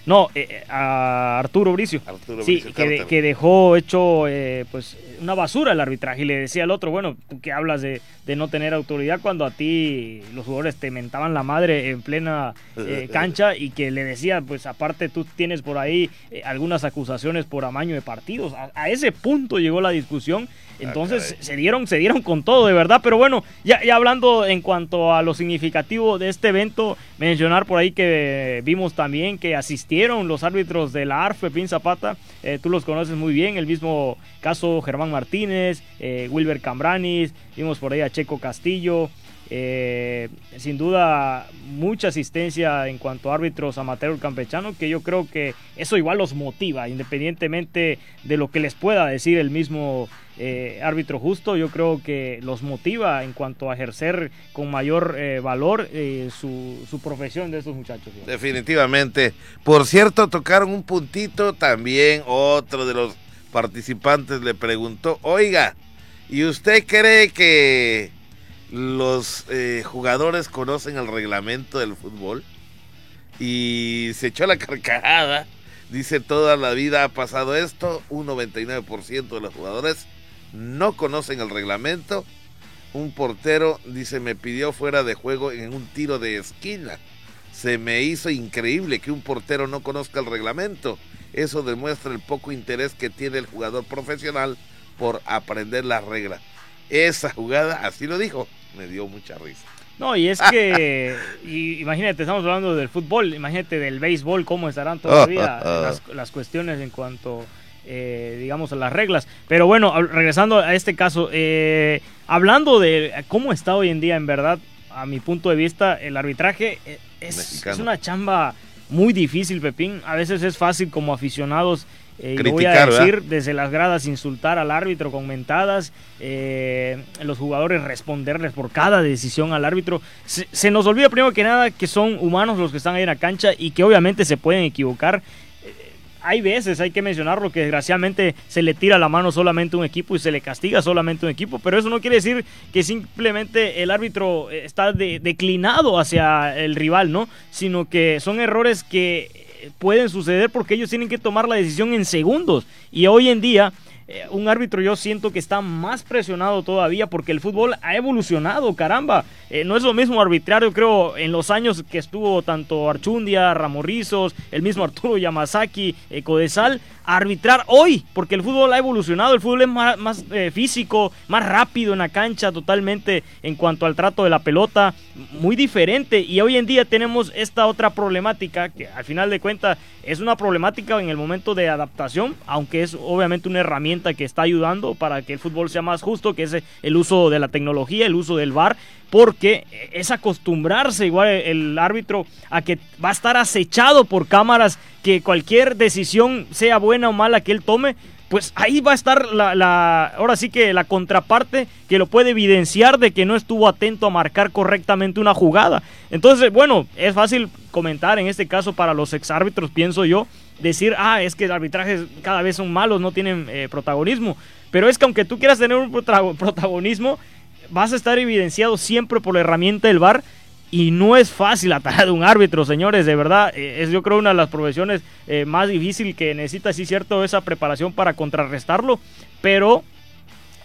no, eh, eh, a Arturo Bricio. sí, que, dejó hecho eh, pues una basura el arbitraje y le decía al otro, bueno, tú que hablas de, no tener autoridad cuando a ti los jugadores te mentaban la madre en plena cancha y que le decía, pues aparte tú tienes por ahí algunas acusaciones por amaño de partidos. A, ese punto llegó la discusión. Ah, Entonces se dieron, se dieron con todo, de verdad. Pero bueno, ya, ya hablando en cuanto a lo significativo de este evento, mencionar por ahí que vimos también que asistieron los árbitros de la ARF, Pepín Zapata, eh, tú los conoces muy bien, el mismo caso Germán Martínez, eh, Wilber Cambranis, vimos por ahí a Checo Castillo, eh, sin duda mucha asistencia en cuanto a árbitros amateur campechano, que yo creo que eso igual los motiva, independientemente de lo que les pueda decir el mismo eh, árbitro justo, yo creo que los motiva en cuanto a ejercer con mayor eh, valor su, su, profesión de estos muchachos. Definitivamente. Por cierto, tocaron un puntito también, otro de los participantes le preguntó, oiga, ¿y usted cree que los eh, jugadores conocen el reglamento del fútbol y se echó la carcajada. Dice, toda la vida ha pasado esto, un 99% de los jugadores no conocen el reglamento. Un portero, dice, me pidió fuera de juego en un tiro de esquina. Se me hizo increíble que un portero no conozca el reglamento. Eso demuestra el poco interés que tiene el jugador profesional por aprender las reglas. Esa jugada, así lo dijo, me dio mucha risa. No, y es que, imagínate, estamos hablando del fútbol, imagínate del béisbol, cómo estarán todavía las, cuestiones en cuanto, eh, digamos, las reglas. Pero bueno, regresando a este caso, eh, hablando de cómo está hoy en día, en verdad, a mi punto de vista, el arbitraje eh, es, es una chamba muy difícil, Pepín. A veces es fácil como aficionados eh, voy a decir desde las gradas insultar al árbitro con mentadas, eh, los jugadores responderles por cada decisión al árbitro. Se, nos olvida primero que nada que son humanos los que están ahí en la cancha y que obviamente se pueden equivocar. Eh, hay veces, hay que mencionarlo, que desgraciadamente se le tira la mano solamente a un equipo y se le castiga solamente a un equipo, pero eso no quiere decir que simplemente el árbitro está declinado hacia el rival, ¿no? Sino que son errores que pueden suceder porque ellos tienen que tomar la decisión en segundos. Y hoy en día, eh, un árbitro yo siento que está más presionado todavía porque el fútbol ha evolucionado, caramba. Eh, no es lo mismo arbitrar, yo creo, en los años que estuvo tanto Archundia, Ramorrizos, el mismo Arturo Yamazaki, eh, Codesal, arbitrar hoy, porque el fútbol ha evolucionado, el fútbol es más, eh, físico, más rápido en la cancha totalmente en cuanto al trato de la pelota, muy diferente y hoy en día tenemos esta otra problemática que al final de cuentas es una problemática en el momento de adaptación, aunque es obviamente una herramienta que está ayudando para que el fútbol sea más justo, que es el uso de la tecnología, el uso del VAR, porque es acostumbrarse igual el árbitro a que va a estar acechado por cámaras, que cualquier decisión sea buena o mala que él tome, pues ahí va a estar la, ahora sí que la contraparte que lo puede evidenciar de que no estuvo atento a marcar correctamente una jugada. Entonces, bueno, es fácil comentar en este caso para los exárbitros, pienso yo, decir, ah, es que el arbitraje cada vez son malos, no tienen eh, protagonismo. Pero es que aunque tú quieras tener un protagonismo, vas a estar evidenciado siempre por la herramienta del VAR y no es fácil atajar a un árbitro, señores, de verdad. Eh, es yo creo una de las profesiones eh, más difíciles que necesita, sí, cierto, esa preparación para contrarrestarlo. Pero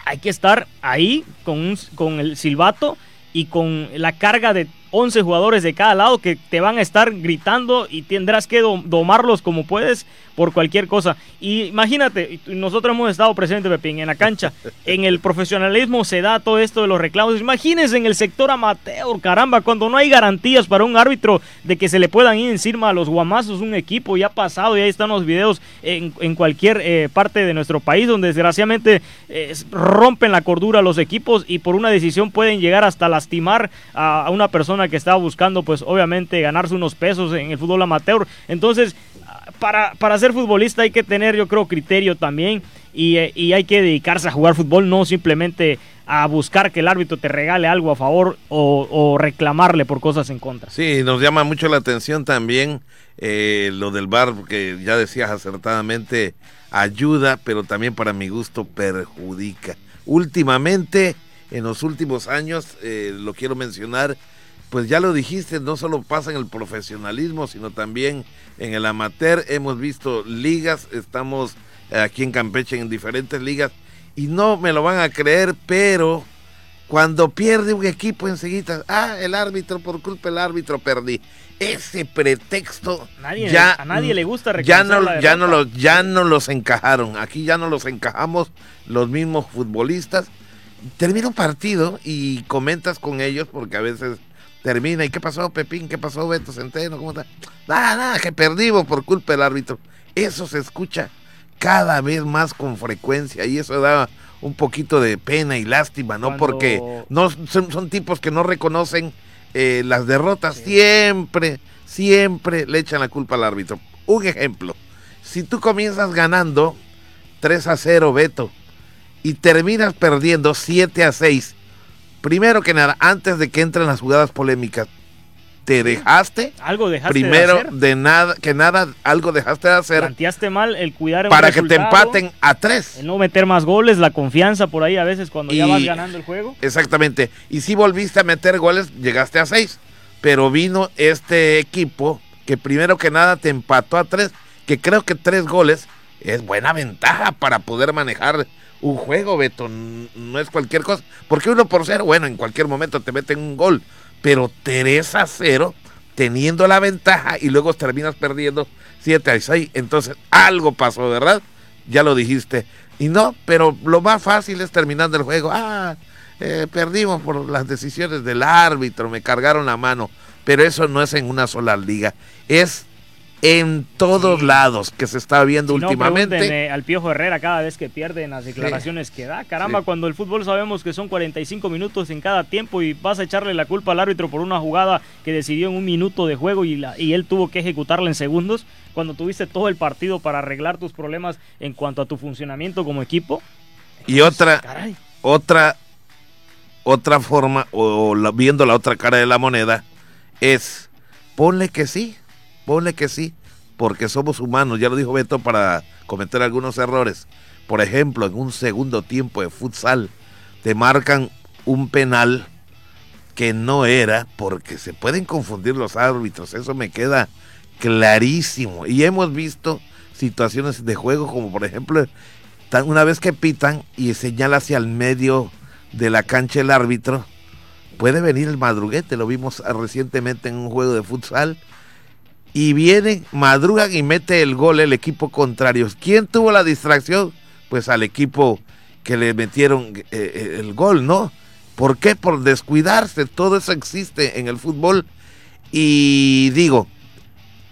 hay que estar ahí con, con el silbato y con la carga de 11 jugadores de cada lado que te van a estar gritando y tendrás que domarlos como puedes por cualquier cosa. Y imagínate, nosotros hemos estado presentes, Pepín, en la cancha. En el profesionalismo se da todo esto de los reclamos. Imagínense en el sector amateur, caramba, cuando no hay garantías para un árbitro de que se le puedan ir encima a los guamazos un equipo. Ya ha pasado y ahí están los videos en, cualquier eh, parte de nuestro país donde desgraciadamente eh, rompen la cordura los equipos y por una decisión pueden llegar hasta lastimar a una persona que estaba buscando, pues obviamente, ganarse unos pesos en el fútbol amateur. Entonces, para, para ser futbolista hay que tener, yo creo, criterio también y, y, hay que dedicarse a jugar fútbol, no simplemente a buscar que el árbitro te regale algo a favor o, reclamarle por cosas en contra. Sí, nos llama mucho la atención también eh, lo del bar, que ya decías acertadamente, ayuda, pero también para mi gusto perjudica. Últimamente, en los últimos años, eh, lo quiero mencionar, pues ya lo dijiste, no solo pasa en el profesionalismo, sino también en el amateur. Hemos visto ligas, estamos aquí en Campeche en diferentes ligas y no me lo van a creer, pero cuando pierde un equipo enseguida, ah, el árbitro, por culpa del árbitro perdí. Ese pretexto ya, a nadie le gusta ya no, ya no los ya no los encajaron. Aquí ya no los encajamos los mismos futbolistas. Termina un partido y comentas con ellos porque a veces termina. ¿Y qué pasó, Pepín? ¿Qué pasó, Beto Centeno? ¿Cómo está? Nada, nada, que perdimos por culpa del árbitro. Eso se escucha cada vez más con frecuencia y eso da un poquito de pena y lástima, ¿no? Porque no son, tipos que no reconocen eh, las derrotas. Siempre, siempre le echan la culpa al árbitro. Un ejemplo, si tú comienzas ganando 3 a 0, Beto, y terminas perdiendo 7 a 6 primero que nada, antes de que entren las jugadas polémicas, te dejaste. Algo dejaste primero, de hacer. de nada, que nada, algo dejaste de hacer. Planteaste mal el cuidar Para que te empaten a tres. El no meter más goles, la confianza por ahí a veces cuando ya vas ganando el juego. Exactamente. Y si volviste a meter goles, llegaste a seis. Pero vino este equipo que primero que nada te empató a tres, que creo que tres goles es buena ventaja para poder manejar un juego, Beto, no es cualquier cosa. Porque uno por cero, bueno, en cualquier momento te meten un gol, pero 3 a 0, teniendo la ventaja y luego terminas perdiendo 7 a 6. Entonces, algo pasó, ¿verdad? Ya lo dijiste. Y no, pero lo más fácil es terminando el juego. Ah, eh, perdimos por las decisiones del árbitro, me cargaron la mano. Pero eso no es en una sola liga, es en todos lados que se está viendo últimamente. al Piojo Herrera cada vez que pierde en las declaraciones que da. Caramba, cuando el fútbol sabemos que son 45 minutos en cada tiempo y vas a echarle la culpa al árbitro por una jugada que decidió en un minuto de juego y, y él tuvo que ejecutarla en segundos, cuando tuviste todo el partido para arreglar tus problemas en cuanto a tu funcionamiento como equipo. Y otra, otra, otra forma, o viendo la otra cara de la moneda, es ponle que sí Ponle que sí, porque somos humanos, ya lo dijo Beto, para cometer algunos errores. Por ejemplo, en un segundo tiempo de futsal, te marcan un penal que no era, porque se pueden confundir los árbitros, eso me queda clarísimo. Y hemos visto situaciones de juego como por ejemplo, una vez que pitan y señala hacia el medio de la cancha el árbitro, puede venir el madruguete, lo vimos recientemente en un juego de futsal, y vienen, madrugan y mete el gol el equipo contrario. ¿Quién tuvo la distracción? Pues al equipo que le metieron eh, eh, el gol, ¿no? ¿Por qué? Por descuidarse. Todo eso existe en el fútbol. Y digo,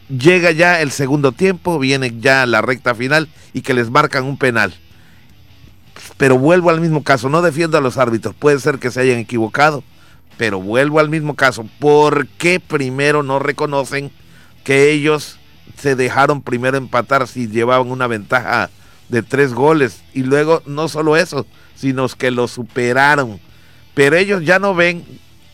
llega ya el segundo tiempo, viene ya la recta final y que les marcan un penal. Pero vuelvo al mismo caso, no defiendo a los árbitros, puede ser que se hayan equivocado, pero vuelvo al mismo caso. ¿Por qué primero no reconocen? Que ellos se dejaron primero empatar si llevaban una ventaja de tres goles. Y luego no solo eso, sino que lo superaron. Pero ellos ya no ven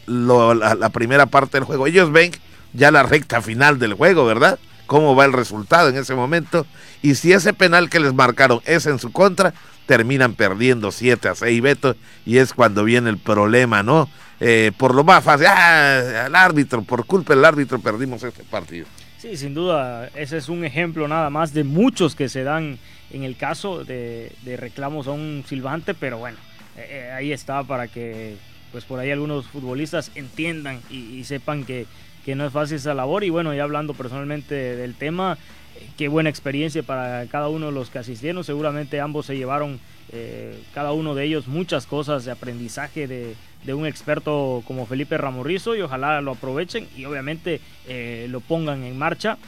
la, primera parte del juego, ellos ven ya la recta final del juego, ¿verdad? Cómo va el resultado en ese momento. Y si ese penal que les marcaron es en su contra, terminan perdiendo 7 a 6 vetos y es cuando viene el problema, ¿no? Eh, por lo más fácil, ah, al árbitro, por culpa del árbitro perdimos este partido. Sí, sin duda, ese es un ejemplo nada más de muchos que se dan en el caso de, reclamos a un silbante, pero bueno, eh, eh, ahí está para que pues por ahí algunos futbolistas entiendan y, sepan que, que, no es fácil esa labor. Y bueno, ya hablando personalmente del tema, eh, qué buena experiencia para cada uno de los que asistieron. Seguramente ambos se llevaron, cada uno de ellos, muchas cosas de aprendizaje de, de un experto como Felipe Ramorrizo y ojalá lo aprovechen y obviamente eh, lo pongan en marcha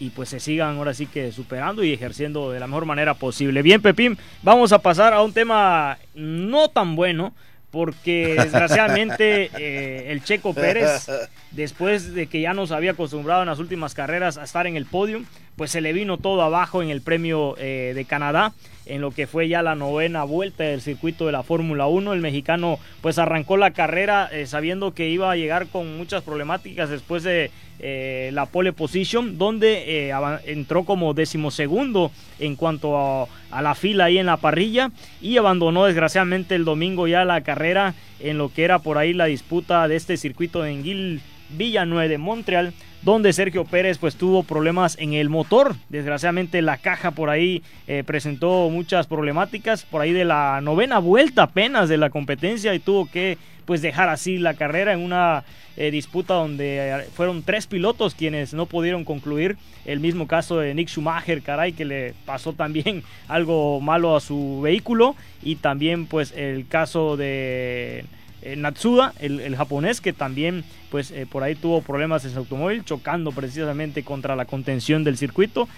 y pues se sigan ahora sí que superando y ejerciendo de la mejor manera posible. Bien, Pepín, vamos a pasar a un tema no tan bueno porque desgraciadamente eh, el Checo Pérez, después de que ya nos había acostumbrado en las últimas carreras a estar en el podio, pues se le vino todo abajo en el premio eh, de Canadá en lo que fue ya la novena vuelta del circuito de la Fórmula 1. El mexicano pues arrancó la carrera eh, sabiendo que iba a llegar con muchas problemáticas después de eh, la pole position, donde entró como decimosegundo en cuanto a, la fila ahí en la parrilla y abandonó desgraciadamente el domingo ya la carrera en lo que era por ahí la disputa de este circuito de Enguil Villanueva de Montreal donde Sergio Pérez pues tuvo problemas en el motor. Desgraciadamente la caja por ahí eh, presentó muchas problemáticas, por ahí de la novena vuelta apenas de la competencia y tuvo que pues dejar así la carrera en una eh, disputa donde eh, fueron tres pilotos quienes no pudieron concluir. El mismo caso de Nick Schumacher, caray, que le pasó también algo malo a su vehículo y también pues el caso de eh, Natsuda, el, japonés, que también pues eh, por ahí tuvo problemas en su automóvil, chocando precisamente contra la contención del circuito.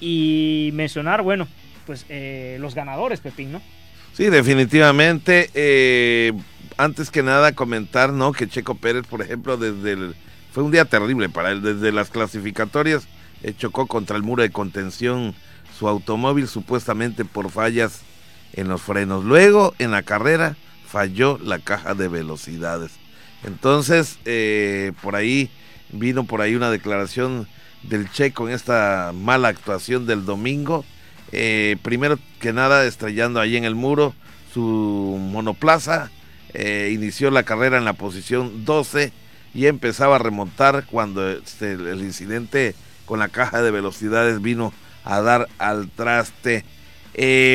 Y mencionar, bueno, pues eh, los ganadores, Pepín, ¿no? Sí, definitivamente. antes que nada, comentar, ¿no? Que Checo Pérez, por ejemplo, desde el, fue un día terrible para él. Desde las clasificatorias chocó contra el muro de contención su automóvil, supuestamente por fallas en los frenos. Luego, en la carrera, falló la caja de velocidades. Entonces, eh, por ahí vino por ahí una declaración del Checo en esta mala actuación del domingo. Eh, primero que nada, estrellando ahí en el muro su monoplaza. Eh, inició la carrera en la posición 12 y empezaba a remontar cuando este, el incidente con la caja de velocidades vino a dar al traste.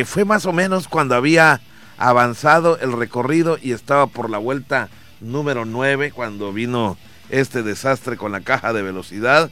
fue más o menos cuando había avanzado el recorrido y estaba por la vuelta número 9 cuando vino este desastre con la caja de velocidad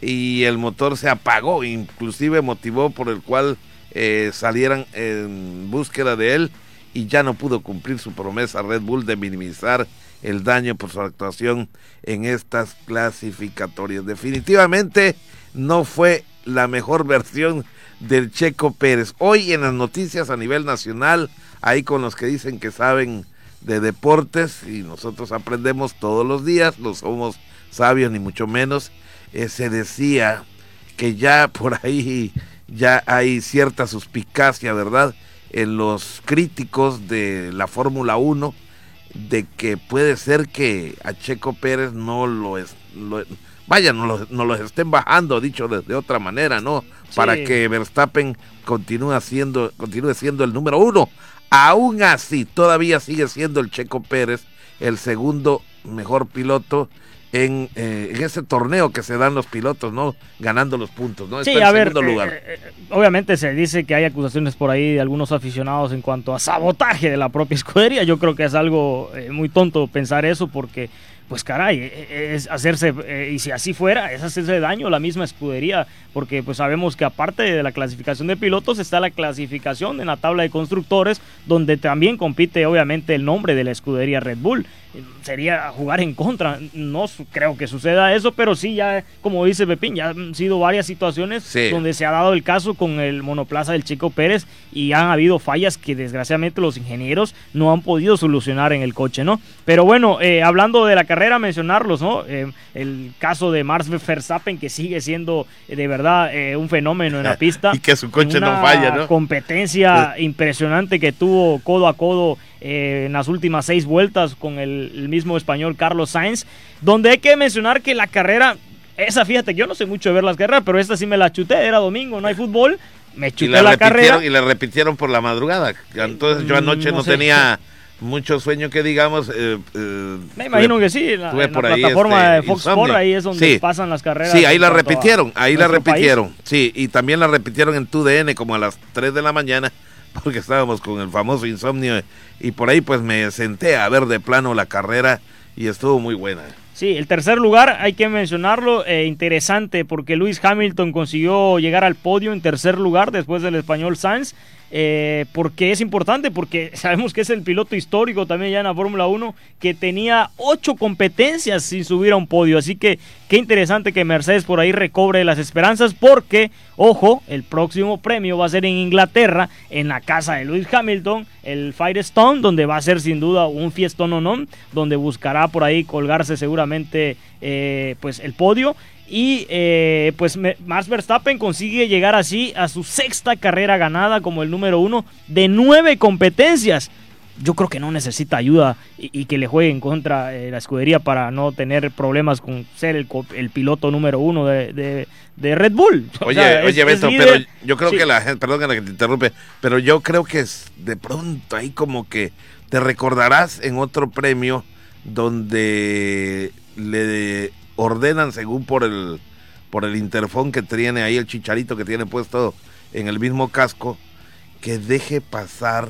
y el motor se apagó, inclusive motivó por el cual eh, salieran en búsqueda de él y ya no pudo cumplir su promesa Red Bull de minimizar el daño por su actuación en estas clasificatorias. Definitivamente no fue la mejor versión del Checo Pérez. Hoy en las noticias a nivel nacional ahí con los que dicen que saben de deportes y nosotros aprendemos todos los días, no somos sabios ni mucho menos. Eh, se decía que ya por ahí ya hay cierta suspicacia, ¿verdad? En los críticos de la Fórmula 1 de que puede ser que a Checo Pérez no lo es, vaya, no lo, no los estén bajando, dicho de, otra manera, ¿no? Para que Verstappen continúe siendo, continúe siendo el número uno. Aún así, todavía sigue siendo el Checo Pérez el segundo mejor piloto en, eh, en, ese torneo que se dan los pilotos, ¿no? Ganando los puntos, ¿no? Sí, a ver, eh, lugar. Eh, obviamente se dice que hay acusaciones por ahí de algunos aficionados en cuanto a sabotaje de la propia escudería. Yo creo que es algo muy tonto pensar eso porque pues caray, e, e, es hacerse, eh, y si así fuera, es hacerse daño a la misma escudería, porque pues sabemos que aparte de la clasificación de pilotos está la clasificación en la tabla de constructores, donde también compite obviamente el nombre de la escudería Red Bull sería jugar en contra. No creo que suceda eso, pero sí ya, como dice Pepín, ya han sido varias situaciones donde se ha dado el caso con el monoplaza del Chico Pérez y han habido fallas que desgraciadamente los ingenieros no han podido solucionar en el coche, ¿no? Pero bueno, eh, hablando de la carrera mencionarlos, ¿no? Eh, el caso de Mars Verstappen, que sigue siendo eh, de verdad un fenómeno en la pista. y que su coche no falla, ¿no? competencia impresionante que tuvo codo a codo en las últimas seis vueltas con el, el mismo español Carlos Sainz, donde hay que mencionar que la carrera esa, fíjate, yo no sé mucho de ver las carreras, pero esta sí me la chuté, era domingo, no hay fútbol, me chuté la, carrera. Y la repitieron por la madradugada. Entonces yo anoche no, tenía mucho sueño que digamos. Eh, eh, me imagino que sí, la, la plataforma este, de Fox Sports, ahí es donde pasan las carreras. Sí, ahí la repitieron, ahí la repitieron. Sí, y también la repitieron en TUDN como a las 3 de la mañana, porque estábamos con el famoso insomnio. Y por ahí pues me senté a ver de plano la carrera y estuvo muy buena. Sí, el tercer lugar hay que mencionarlo, eh, interesante porque Luis Hamilton consiguió llegar al podio en tercer lugar después del español Sainz eh, porque es importante, porque sabemos que es el piloto histórico también ya en la Fórmula 1 que tenía ocho competencias sin subir a un podio. Así que qué interesante que Mercedes por ahí recobre las esperanzas, porque, ojo, el próximo premio va a ser en Inglaterra, en la casa de Lewis Hamilton, el Firestone, donde va a ser sin duda un fiestón o no, donde buscará por ahí colgarse seguramente eh, pues el podio. Y eh, pues Max Verstappen consigue llegar así a su sexta carrera ganada como el número uno de nueve competencias. Yo creo que no necesita ayuda y, que le juegue en contra eh, la escudería para no tener problemas con ser el, piloto número uno de, Red Bull. Oye, oye Beto, pero yo creo que la gente, perdón que te interrumpe, pero yo creo que es de pronto ahí como que te recordarás en otro premio donde le ordenan según por el por el interfón que tiene ahí el chicharito que tiene puesto en el mismo casco que deje pasar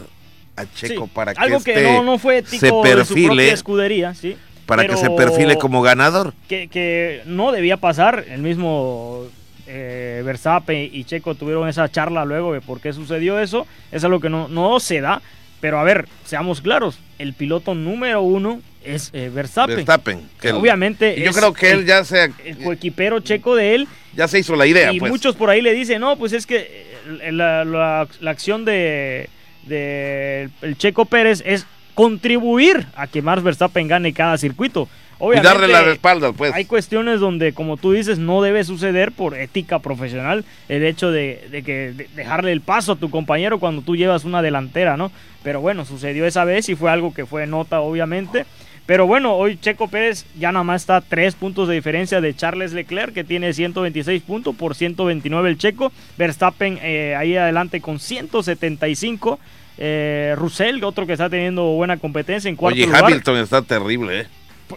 a Checo para que, este no, fue se perfile escudería, sí, para que se perfile como ganador. Que, que no debía pasar, el mismo eh, Verstappen y Checo tuvieron esa charla luego de por qué sucedió eso, es lo que no, no se da, pero a ver, seamos claros, el piloto número uno es eh, Verstappen. Verstappen. Que obviamente. yo creo que él ya se. El coequipero checo de él. Ya se hizo la idea. Y pues. muchos por ahí le dicen, no, pues es que eh, la, acción de, de el Checo Pérez es contribuir a que Max Verstappen gane cada circuito. Obviamente, y darle la espalda, pues. Hay cuestiones donde, como tú dices, no debe suceder por ética profesional el hecho de, que dejarle el paso a tu compañero cuando tú llevas una delantera, ¿no? Pero bueno, sucedió esa vez y fue algo que fue nota, obviamente. Pero bueno, hoy Checo Pérez ya nada más está tres puntos de diferencia de Charles Leclerc, que tiene 126 puntos por 129 el Checo. Verstappen eh, ahí adelante con 175. Eh, Russell, otro que está teniendo buena competencia en cuarto Oye, Hamilton está terrible, ¿eh?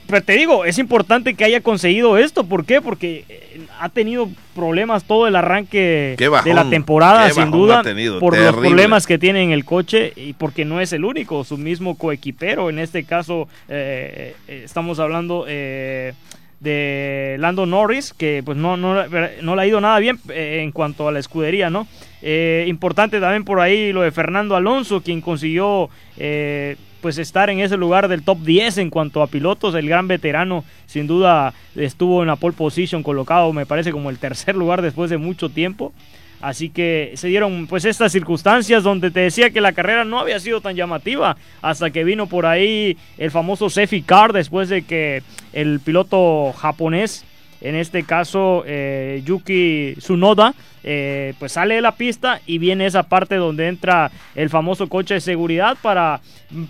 Pero te digo, es importante que haya conseguido esto. ¿Por qué? Porque eh, ha tenido problemas todo el arranque de la temporada, sin duda, por los problemas que tiene en el coche y porque no es el único, su mismo coequipero. En este caso, eh, eh, estamos hablando de Lando Norris, que pues no, no, no le ha ido nada bien en cuanto a la escudería, ¿no? importante también por ahí lo de Fernando Alonso, quien consiguió pues estar en ese lugar del top 10 en cuanto a pilotos. El gran veterano sin duda estuvo en la pole position colocado, me parece como el tercer lugar después de mucho tiempo. Así que se dieron pues estas circunstancias donde te decía que la carrera no había sido tan llamativa hasta que vino por ahí el famoso Sefi Car después de que el piloto japonés en este caso eh, Yuki Tsunoda, eh, pues sale de la pista y viene esa parte donde entra el famoso coche de seguridad para,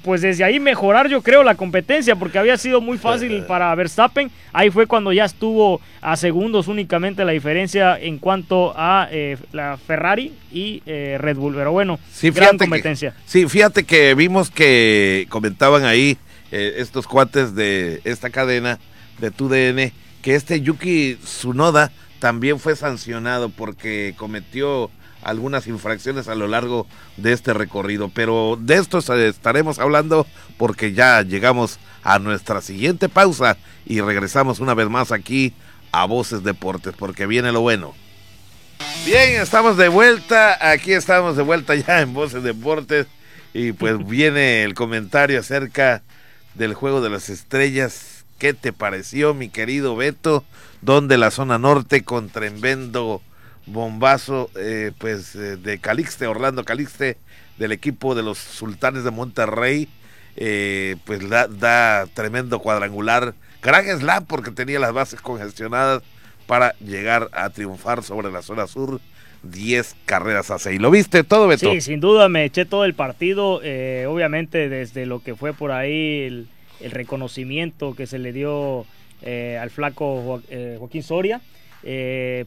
pues desde ahí mejorar yo creo la competencia, porque había sido muy fácil para Verstappen. Ahí fue cuando ya estuvo a segundos únicamente la diferencia en cuanto a eh, la Ferrari y Red Bull. Pero bueno, sí, gran competencia. sí, fíjate que vimos que comentaban ahí estos cuates de esta cadena de TUDN que este Yuki Tsunoda también fue sancionado porque cometió algunas infracciones a lo largo de este recorrido. Pero de esto estaremos hablando porque ya llegamos a nuestra siguiente pausa y regresamos una vez más aquí a Voces Deportes porque viene lo bueno. Bien, estamos de vuelta, aquí estamos de vuelta ya en Voces Deportes y pues viene el comentario acerca del juego de las estrellas ¿Qué te pareció, mi querido Beto? Donde la zona norte con tremendo bombazo eh, pues eh, de Calixte, Orlando Calixte, del equipo de los Sultanes de Monterrey, eh, pues da, tremendo cuadrangular gran slam porque tenía las bases congestionadas para llegar a triunfar sobre la zona sur 10 carreras a 6. ¿Lo viste todo, Beto? Sí, sin duda me eché todo el partido, obviamente desde lo que fue por ahí el, reconocimiento que se le dio eh, al flaco eh, Joaquín Soria.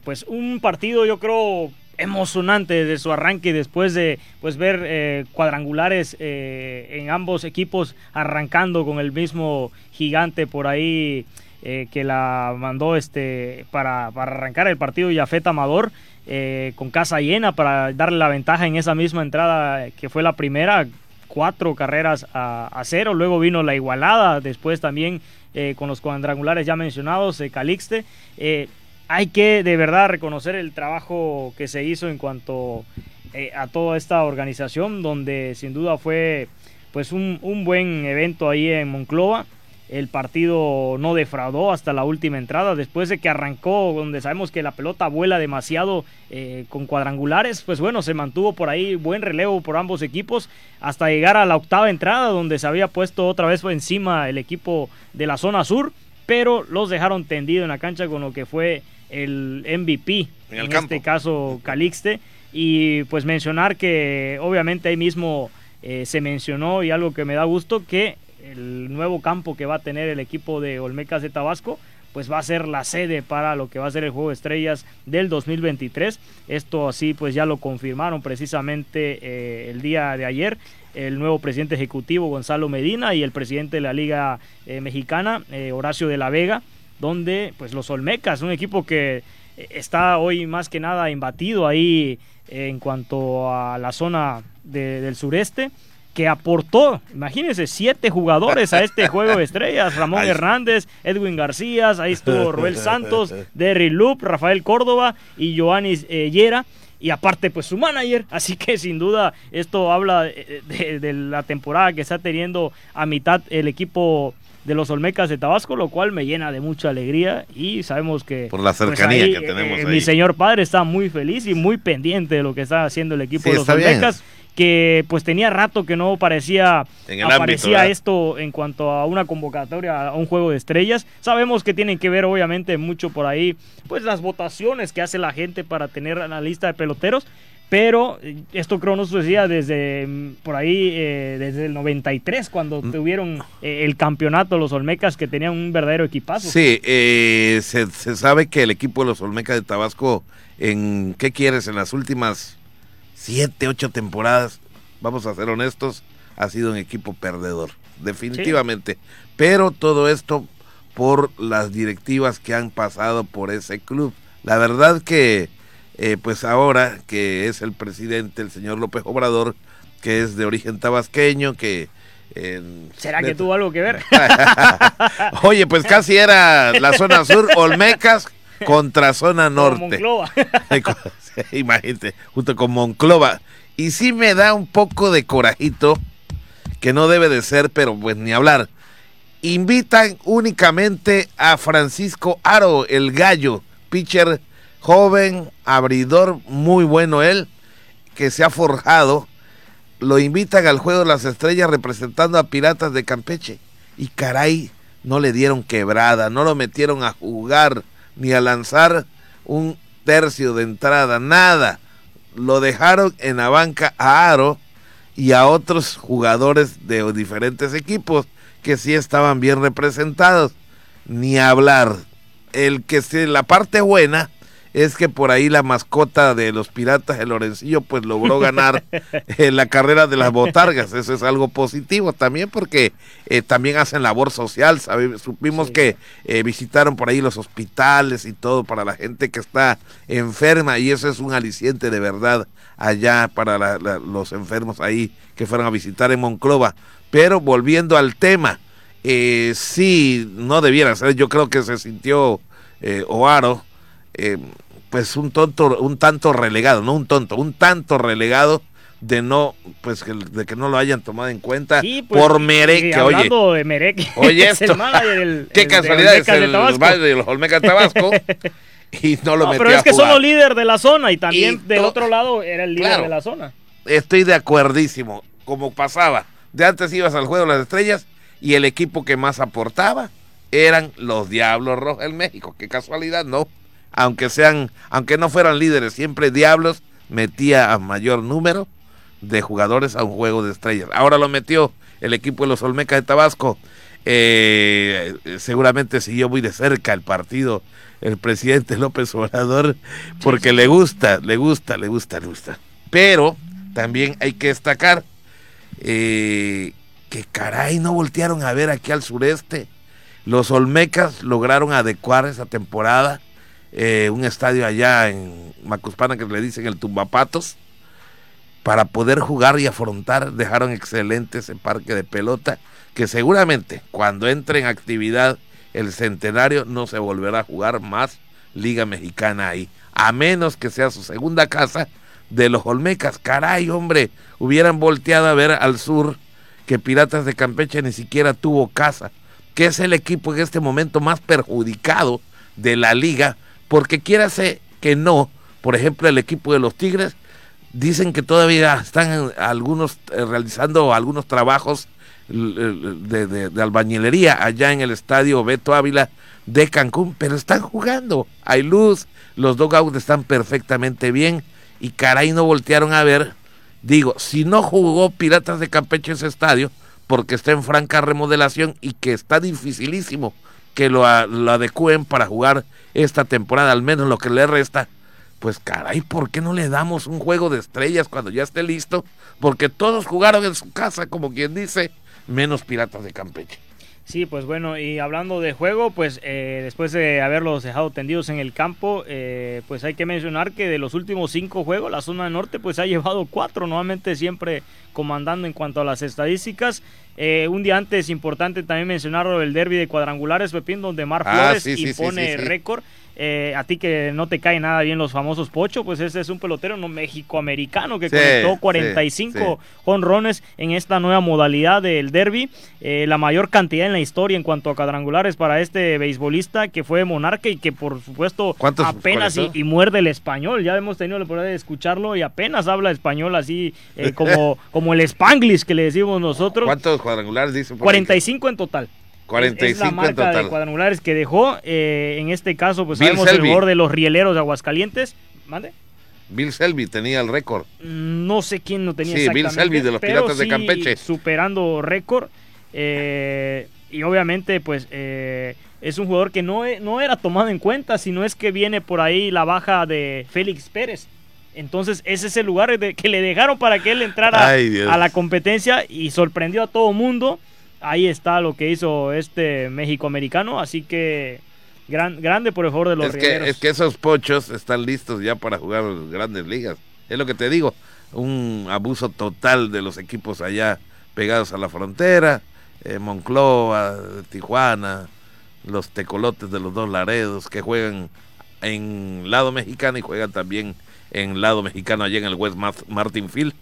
pues un partido yo creo emocionante desde su arranque después de pues ver cuadrangulares en ambos equipos arrancando con el mismo gigante por ahí que la mandó este para, para arrancar el partido Yafet Amador eh, con casa llena para darle la ventaja en esa misma entrada que fue la primera, cuatro carreras a, cero. Luego vino la igualada, después también eh, con los cuadrangulares ya mencionados, eh, Calixte. hay que de verdad reconocer el trabajo que se hizo en cuanto a toda esta organización, donde sin duda fue pues un, un buen evento ahí en Monclova el partido no defraudó hasta la última entrada, después de que arrancó, donde sabemos que la pelota vuela demasiado eh, con cuadrangulares, pues bueno, se mantuvo por ahí buen relevo por ambos equipos hasta llegar a la octava entrada, donde se había puesto otra vez encima el equipo de la zona sur, pero los dejaron tendido en la cancha con lo que fue el MVP, en, este caso Calixte, y pues mencionar que obviamente ahí mismo eh, se mencionó y algo que me da gusto que el nuevo campo que va a tener el equipo de Olmecas de Tabasco, pues va a ser la sede para lo que va a ser el Juego de Estrellas del 2023. Esto así pues ya lo confirmaron precisamente eh, el día de ayer el nuevo presidente ejecutivo Gonzalo Medina y el presidente de la Liga eh, Mexicana eh, Horacio de la Vega, donde pues los Olmecas, un equipo que está hoy más que nada imbatido ahí en cuanto a la zona del sureste, que aportó, imagínense, siete jugadores a este juego de estrellas. Ramón Hernández, Edwin García, ahí estuvo Roel Santos, Derry Loop, Rafael Córdoba y Joanis eh, Yera. Y aparte, pues su manager. Así que sin duda esto habla de, de, la temporada que está teniendo a mitad el equipo de los Olmecas de Tabasco, lo cual me llena de mucha alegría y sabemos que... Por la pues, cercanía que tenemos eh, Mi señor padre está muy feliz y muy pendiente de lo que está haciendo el equipo de los Olmecas que pues tenía rato que no parecía aparecía esto en cuanto a una convocatoria a un juego de estrellas. Sabemos que tienen que ver obviamente mucho por ahí pues las votaciones que hace la gente para tener la lista de peloteros, pero eh, esto creo no sucedía desde mm, por ahí eh, desde el 93 cuando mm. tuvieron eh, el campeonato los Olmecas que tenían un verdadero equipazo. Sí, se, se sabe que el equipo de los Olmecas de Tabasco en qué quieres en las últimas siete, ocho temporadas, vamos a ser honestos, ha sido un equipo perdedor, definitivamente. Pero todo esto por las directivas que han pasado por ese club. La verdad que, eh, pues ahora que es el presidente, el señor López Obrador, que es de origen tabasqueño, que... ¿Será que tuvo algo que ver? Oye, pues casi era la zona sur, Olmecas contra zona norte. Imagínate, junto con Monclova. Y sí me da un poco de corajito, que no debe de ser, pero pues ni hablar. Invitan únicamente a Francisco Aro, el gallo, pitcher joven, abridor, muy bueno él, que se ha forjado. Lo invitan al Juego de las Estrellas representando a Piratas de Campeche. Y caray, no le dieron quebrada, no lo metieron a jugar ni a lanzar un tercio de entrada, nada. Lo dejaron en la banca a Aro y a otros jugadores de diferentes equipos que sí estaban bien representados. Ni hablar. El que se, la parte buena es que por ahí la mascota de los piratas, el Lorencillo, pues logró ganar en la carrera de las botargas. Eso es algo positivo también porque eh, también hacen labor social. Supimos que eh, visitaron por ahí los hospitales y todo para la gente que está enferma y eso es un aliciente de verdad allá para los enfermos ahí que fueron a visitar en Monclova. Pero volviendo al tema, eh, sí, no debiera ser, yo creo que se sintió eh, Oaro eh, pues un tonto, un tanto relegado, no un tonto, un tanto relegado de no, pues de que no lo hayan tomado en cuenta pues, por Mereque, oye. de Mereque, oye esto, qué casualidad es el de los Olmecas Tabasco y no lo no, Pero es que solo líder de la zona y también del otro lado era el líder de la zona. Estoy de acuerdísimo, como pasaba, de antes ibas al juego de las estrellas y el equipo que más aportaba eran los Diablos Rojos en México. Qué casualidad, ¿no? Aunque sean, aunque no fueran líderes, siempre Diablos metía a mayor número de jugadores a un juego de estrellas. Ahora lo metió el equipo de los Olmecas de Tabasco. Eh, seguramente siguió muy de cerca el partido el presidente López Obrador porque le gusta, le gusta, le gusta, le gusta. Pero también hay que destacar eh, que caray no voltearon a ver aquí al sureste. Los Olmecas lograron adecuar esa temporada eh, un estadio allá en Macuspana que le dicen el Tumbapatos para poder jugar y afrontar. Dejaron excelente ese parque de pelota que seguramente cuando entre en actividad el centenario no se volverá a jugar más Liga Mexicana ahí, a menos que sea su segunda casa de los Olmecas. Caray, hombre, hubieran volteado a ver al sur que Piratas de Campeche ni siquiera tuvo casa, que es el equipo en este momento más perjudicado de la liga, porque ser que no, por ejemplo, el equipo de los Tigres dicen que todavía están algunos eh, realizando algunos trabajos de, albañilería allá en el estadio Beto Ávila de Cancún, pero están jugando, hay luz, los dogouts están perfectamente bien y caray no voltearon a ver, digo, si no jugó Piratas de Campeche ese estadio, porque está en franca remodelación y que está dificilísimo que lo, lo adecúen para jugar esta temporada, al menos lo que le resta, pues caray, ¿por qué no le damos un juego de estrellas cuando ya esté listo? Porque todos jugaron en su casa, como quien dice, menos Piratas de Campeche. Sí, pues bueno, y hablando de juego, pues eh, después de haberlos dejado tendidos en el campo, eh, pues hay que mencionar que de los últimos cinco juegos, la zona norte pues ha llevado cuatro, nuevamente siempre comandando en cuanto a las estadísticas. Eh, un día antes, importante también mencionar el derby de cuadrangulares, Pepín, donde Mar ah, Flores impone récord. Eh, a ti que no te cae nada bien los famosos Pocho, pues ese es un pelotero no México-americano que conectó 45 jonrones en esta nueva modalidad del derby, eh, la mayor cantidad en la historia en cuanto a cuadrangulares para este beisbolista que fue monarca y que por supuesto apenas y, muerde el español, ya hemos tenido la oportunidad de escucharlo y apenas habla español así eh, como, como el spanglish que le decimos nosotros. ¿Cuántos cuadrangulares dice? 45 en total. 45 es la marca de cuadrangulares que dejó. Eh, en este caso, pues sabemos el jugador de los rieleros de Aguascalientes. ¿Mande? Bill Selby tenía el récord. No sé quién no tenía Sí, Bill Selby de los Piratas de Campeche. Superando récord. Eh, y obviamente, pues eh, es un jugador que no, no era tomado en cuenta, sino es que viene por ahí la baja de Félix Pérez. Entonces, ese es el lugar de, que le dejaron para que él entrara a la competencia y sorprendió a todo mundo ahí está lo que hizo este México-americano, así que gran, grande por el favor de los es que, es que esos pochos están listos ya para jugar grandes ligas. Es lo que te digo, un abuso total de los equipos allá pegados a la frontera, eh, Moncloa, Tijuana, los tecolotes de los dos Laredos que juegan en lado mexicano y juegan también en lado mexicano allá en el West Martin Field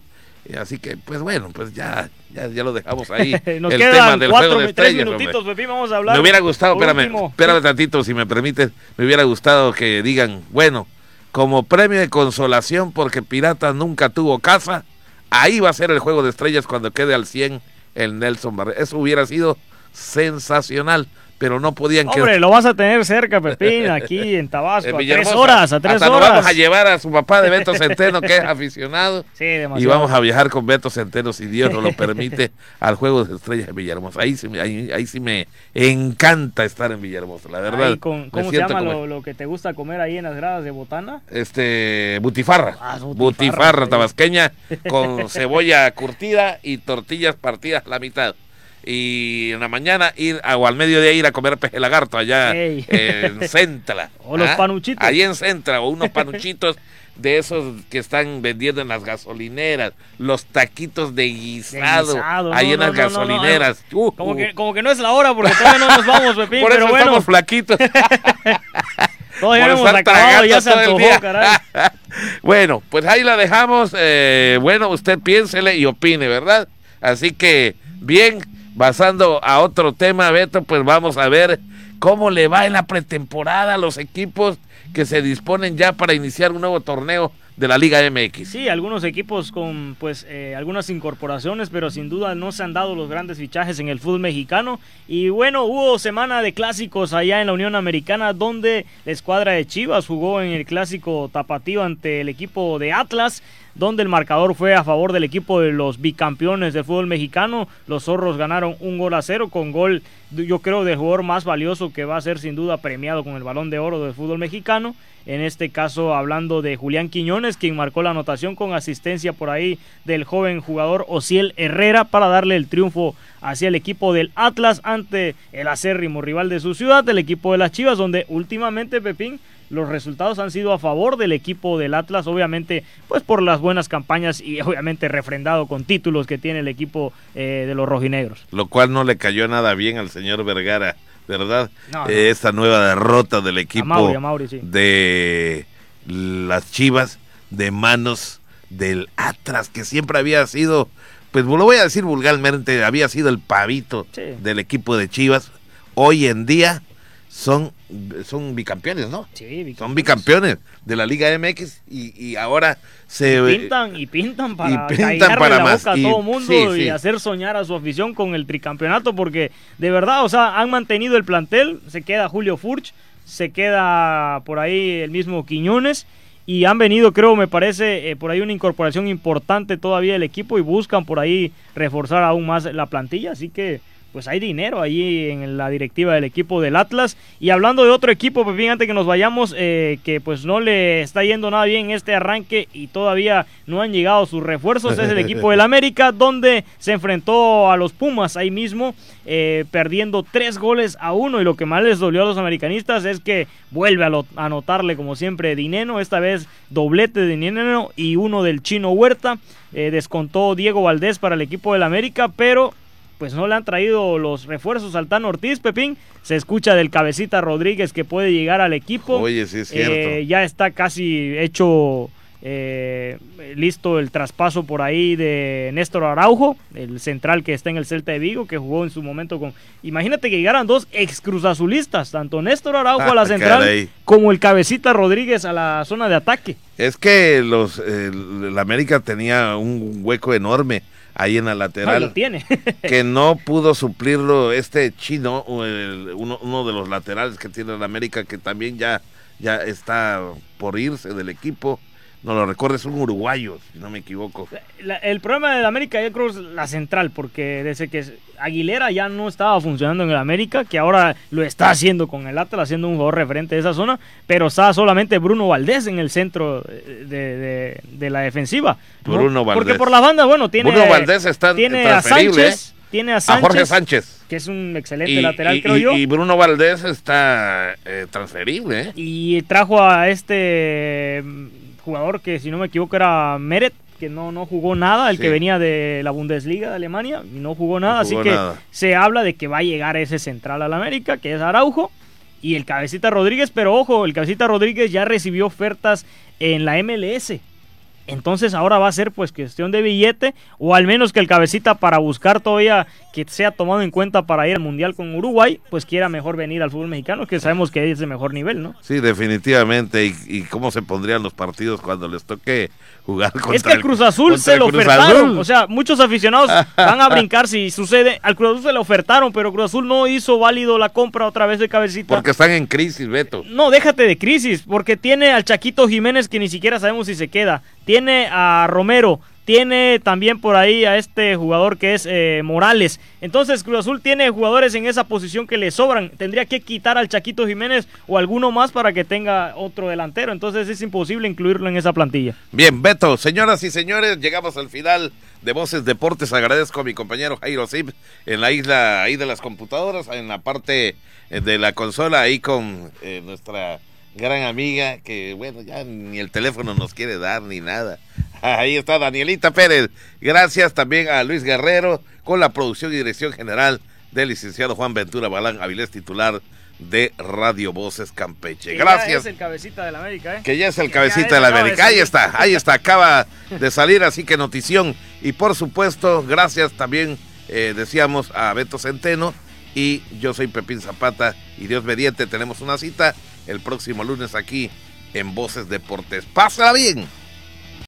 así que, pues bueno, pues ya, ya, ya lo dejamos ahí. Nos el quedan tema del cuatro, juego de tres minutitos, Pepi, vamos a hablar. Me hubiera gustado, espérame, espérame tantito, si me permites, me hubiera gustado que digan, bueno, como premio de consolación porque Pirata nunca tuvo casa, ahí va a ser el juego de estrellas cuando quede al 100 el Nelson Barrera. Eso hubiera sido sensacional pero no podían Hombre, lo vas a tener cerca, Pepín, aquí en Tabasco, a tres horas, a tres Hasta horas. vamos a llevar a su papá de Beto Centeno, que es aficionado. Sí, demasiado. Y vamos a viajar con Beto Centeno, si Dios nos lo permite, al Juego de Estrellas de Villahermosa. Ahí sí, ahí, ahí sí me encanta estar en Villahermosa, la verdad. ¿Cómo se llama lo, que te gusta comer ahí en las gradas de Botana? Este, butifarra. Ah, butifarra, tabasqueña, con cebolla curtida y tortillas partidas la mitad y en la mañana ir o al mediodía ir a comer peje lagarto allá en Centra. o los ¿ah? panuchitos. Ahí en Centra, o unos panuchitos de esos que están vendiendo en las gasolineras, los taquitos de guisado, ahí en las gasolineras. Uh, como, uh. Que, como que no es la hora porque todavía no nos vamos, Pepín, Por eso pero estamos flaquitos. Todavía no hemos acabado, ya se antojó, caray. bueno, pues ahí la dejamos. Eh, bueno, usted piénsele y opine, ¿verdad? Así que, bien, Pasando a otro tema, Beto, pues vamos a ver cómo le va en la pretemporada a los equipos que se disponen ya para iniciar un nuevo torneo de la Liga MX. Sí, algunos equipos con pues eh, algunas incorporaciones, pero sin duda no se han dado los grandes fichajes en el fútbol mexicano. Y bueno, hubo semana de clásicos allá en la Unión Americana donde la escuadra de Chivas jugó en el clásico tapatío ante el equipo de Atlas donde el marcador fue a favor del equipo de los bicampeones del fútbol mexicano. Los zorros ganaron un gol a cero con gol, yo creo, del jugador más valioso que va a ser sin duda premiado con el balón de oro del fútbol mexicano. En este caso, hablando de Julián Quiñones, quien marcó la anotación con asistencia por ahí del joven jugador Ociel Herrera para darle el triunfo hacia el equipo del Atlas ante el acérrimo rival de su ciudad, el equipo de las Chivas, donde últimamente Pepín los resultados han sido a favor del equipo del Atlas, obviamente, pues por las buenas campañas y obviamente refrendado con títulos que tiene el equipo eh, de los rojinegros. Lo cual no le cayó nada bien al señor Vergara, ¿verdad? Eh, esta nueva derrota del equipo de las Chivas de manos del Atlas, que siempre había sido, pues lo voy a decir vulgarmente, había sido el pavito del equipo de Chivas. Hoy en día son, son bicampeones, ¿no? Sí, Son bicampeones. de la Liga MX y, ahora se... Y pintan, y pintan para, y pintan para la boca a todo mundo y hacer soñar a su afición con el tricampeonato porque de verdad, o sea, han mantenido el plantel, se queda Julio Furch, se queda por ahí el mismo Quiñones y han venido, creo, me parece, eh, por ahí una incorporación importante todavía del equipo y buscan por ahí reforzar aún más la plantilla, así que pues hay dinero ahí en la directiva del equipo del Atlas. Y hablando de otro equipo, pues bien, antes que nos vayamos, eh, que pues no le está yendo nada bien este arranque y todavía no han llegado sus refuerzos, es el equipo del América, donde se enfrentó a los Pumas ahí mismo, eh, perdiendo tres goles a uno. Y lo que más les dolió a los americanistas es que vuelve a, anotarle, como siempre, Dineno, esta vez doblete de Dineno y uno del chino Huerta. Eh, descontó Diego Valdés para el equipo del América, pero pues no le han traído los refuerzos al Tan Ortiz, Pepín. Se escucha del cabecita Rodríguez que puede llegar al equipo. Oye, sí es cierto. Eh, ya está casi hecho eh, listo el traspaso por ahí de Néstor Araujo, el central que está en el Celta de Vigo, que jugó en su momento con... Imagínate que llegaran dos ex cruzazulistas, tanto Néstor Araujo a la central como el cabecita Rodríguez a la zona de ataque. Es que los la América tenía un hueco enorme ahí en la lateral. tiene. que no pudo suplirlo este chino, uno, de los laterales que tiene el América, que también ya, ya está por irse del equipo no lo recuerdes, un uruguayo, si no me equivoco. el problema del América yo creo es la central, porque desde que Aguilera ya no estaba funcionando en el América, que ahora lo está haciendo con el Atlas, haciendo un jugador referente de esa zona, pero está solamente Bruno Valdés en el centro de, la defensiva. Bruno Valdés. Porque por la banda, bueno, tiene, Bruno Valdés está tiene a Sánchez. ¿eh? Tiene a, Sánchez, Jorge Sánchez. Que es un excelente lateral, creo yo. Y Bruno Valdés está eh, transferible. ¿eh? Y trajo a este jugador que si no me equivoco era Meret, que no, no jugó nada, el que venía de la Bundesliga de Alemania, y no jugó nada, así que se habla de que va a llegar ese central al América, que es Araujo, y el Cabecita Rodríguez, pero ojo, el Cabecita Rodríguez ya recibió ofertas en la MLS. Entonces ahora va a ser pues cuestión de billete o al menos que el cabecita para buscar todavía que sea tomado en cuenta para ir al Mundial con Uruguay, pues quiera mejor venir al fútbol mexicano, que sabemos que es de mejor nivel, ¿no? Sí, definitivamente. ¿Y, cómo se pondrían los partidos cuando les toque jugar contra Es que el Cruz Azul se lo ofertaron. O sea, muchos aficionados van a brincar si sucede. Al Cruz Azul se lo ofertaron, pero Cruz Azul no hizo válido la compra otra vez de cabecita. Porque están en crisis, Beto. No, déjate de crisis, porque tiene al Chaquito Jiménez que ni siquiera sabemos si se queda. Tiene a Romero, tiene también por ahí a este jugador que es eh, Morales. Entonces Cruz Azul tiene jugadores en esa posición que le sobran. Tendría que quitar al Chaquito Jiménez o alguno más para que tenga otro delantero. Entonces es imposible incluirlo en esa plantilla. Bien, Beto, señoras y señores, llegamos al final de Voces Deportes. Agradezco a mi compañero Jairo Zip en la isla ahí de las computadoras, en la parte eh, de la consola, ahí con eh, nuestra gran amiga que, bueno, ya ni el teléfono nos quiere dar ni nada. Ahí está Danielita Pérez. Gracias también a Luis Guerrero con la producción y dirección general del licenciado Juan Ventura Balán, Avilés titular de Radio Voces Campeche. Gracias. Que ya es el cabecita de la América, ¿eh? Que ya es el cabecita de la América. Ahí está, ahí está, acaba de salir, así que notición. Y por supuesto, gracias también, eh, decíamos, a Beto Centeno. Y yo soy Pepín Zapata. Y Dios mediante, tenemos una cita el próximo lunes aquí en Voces Deportes. Pásala bien.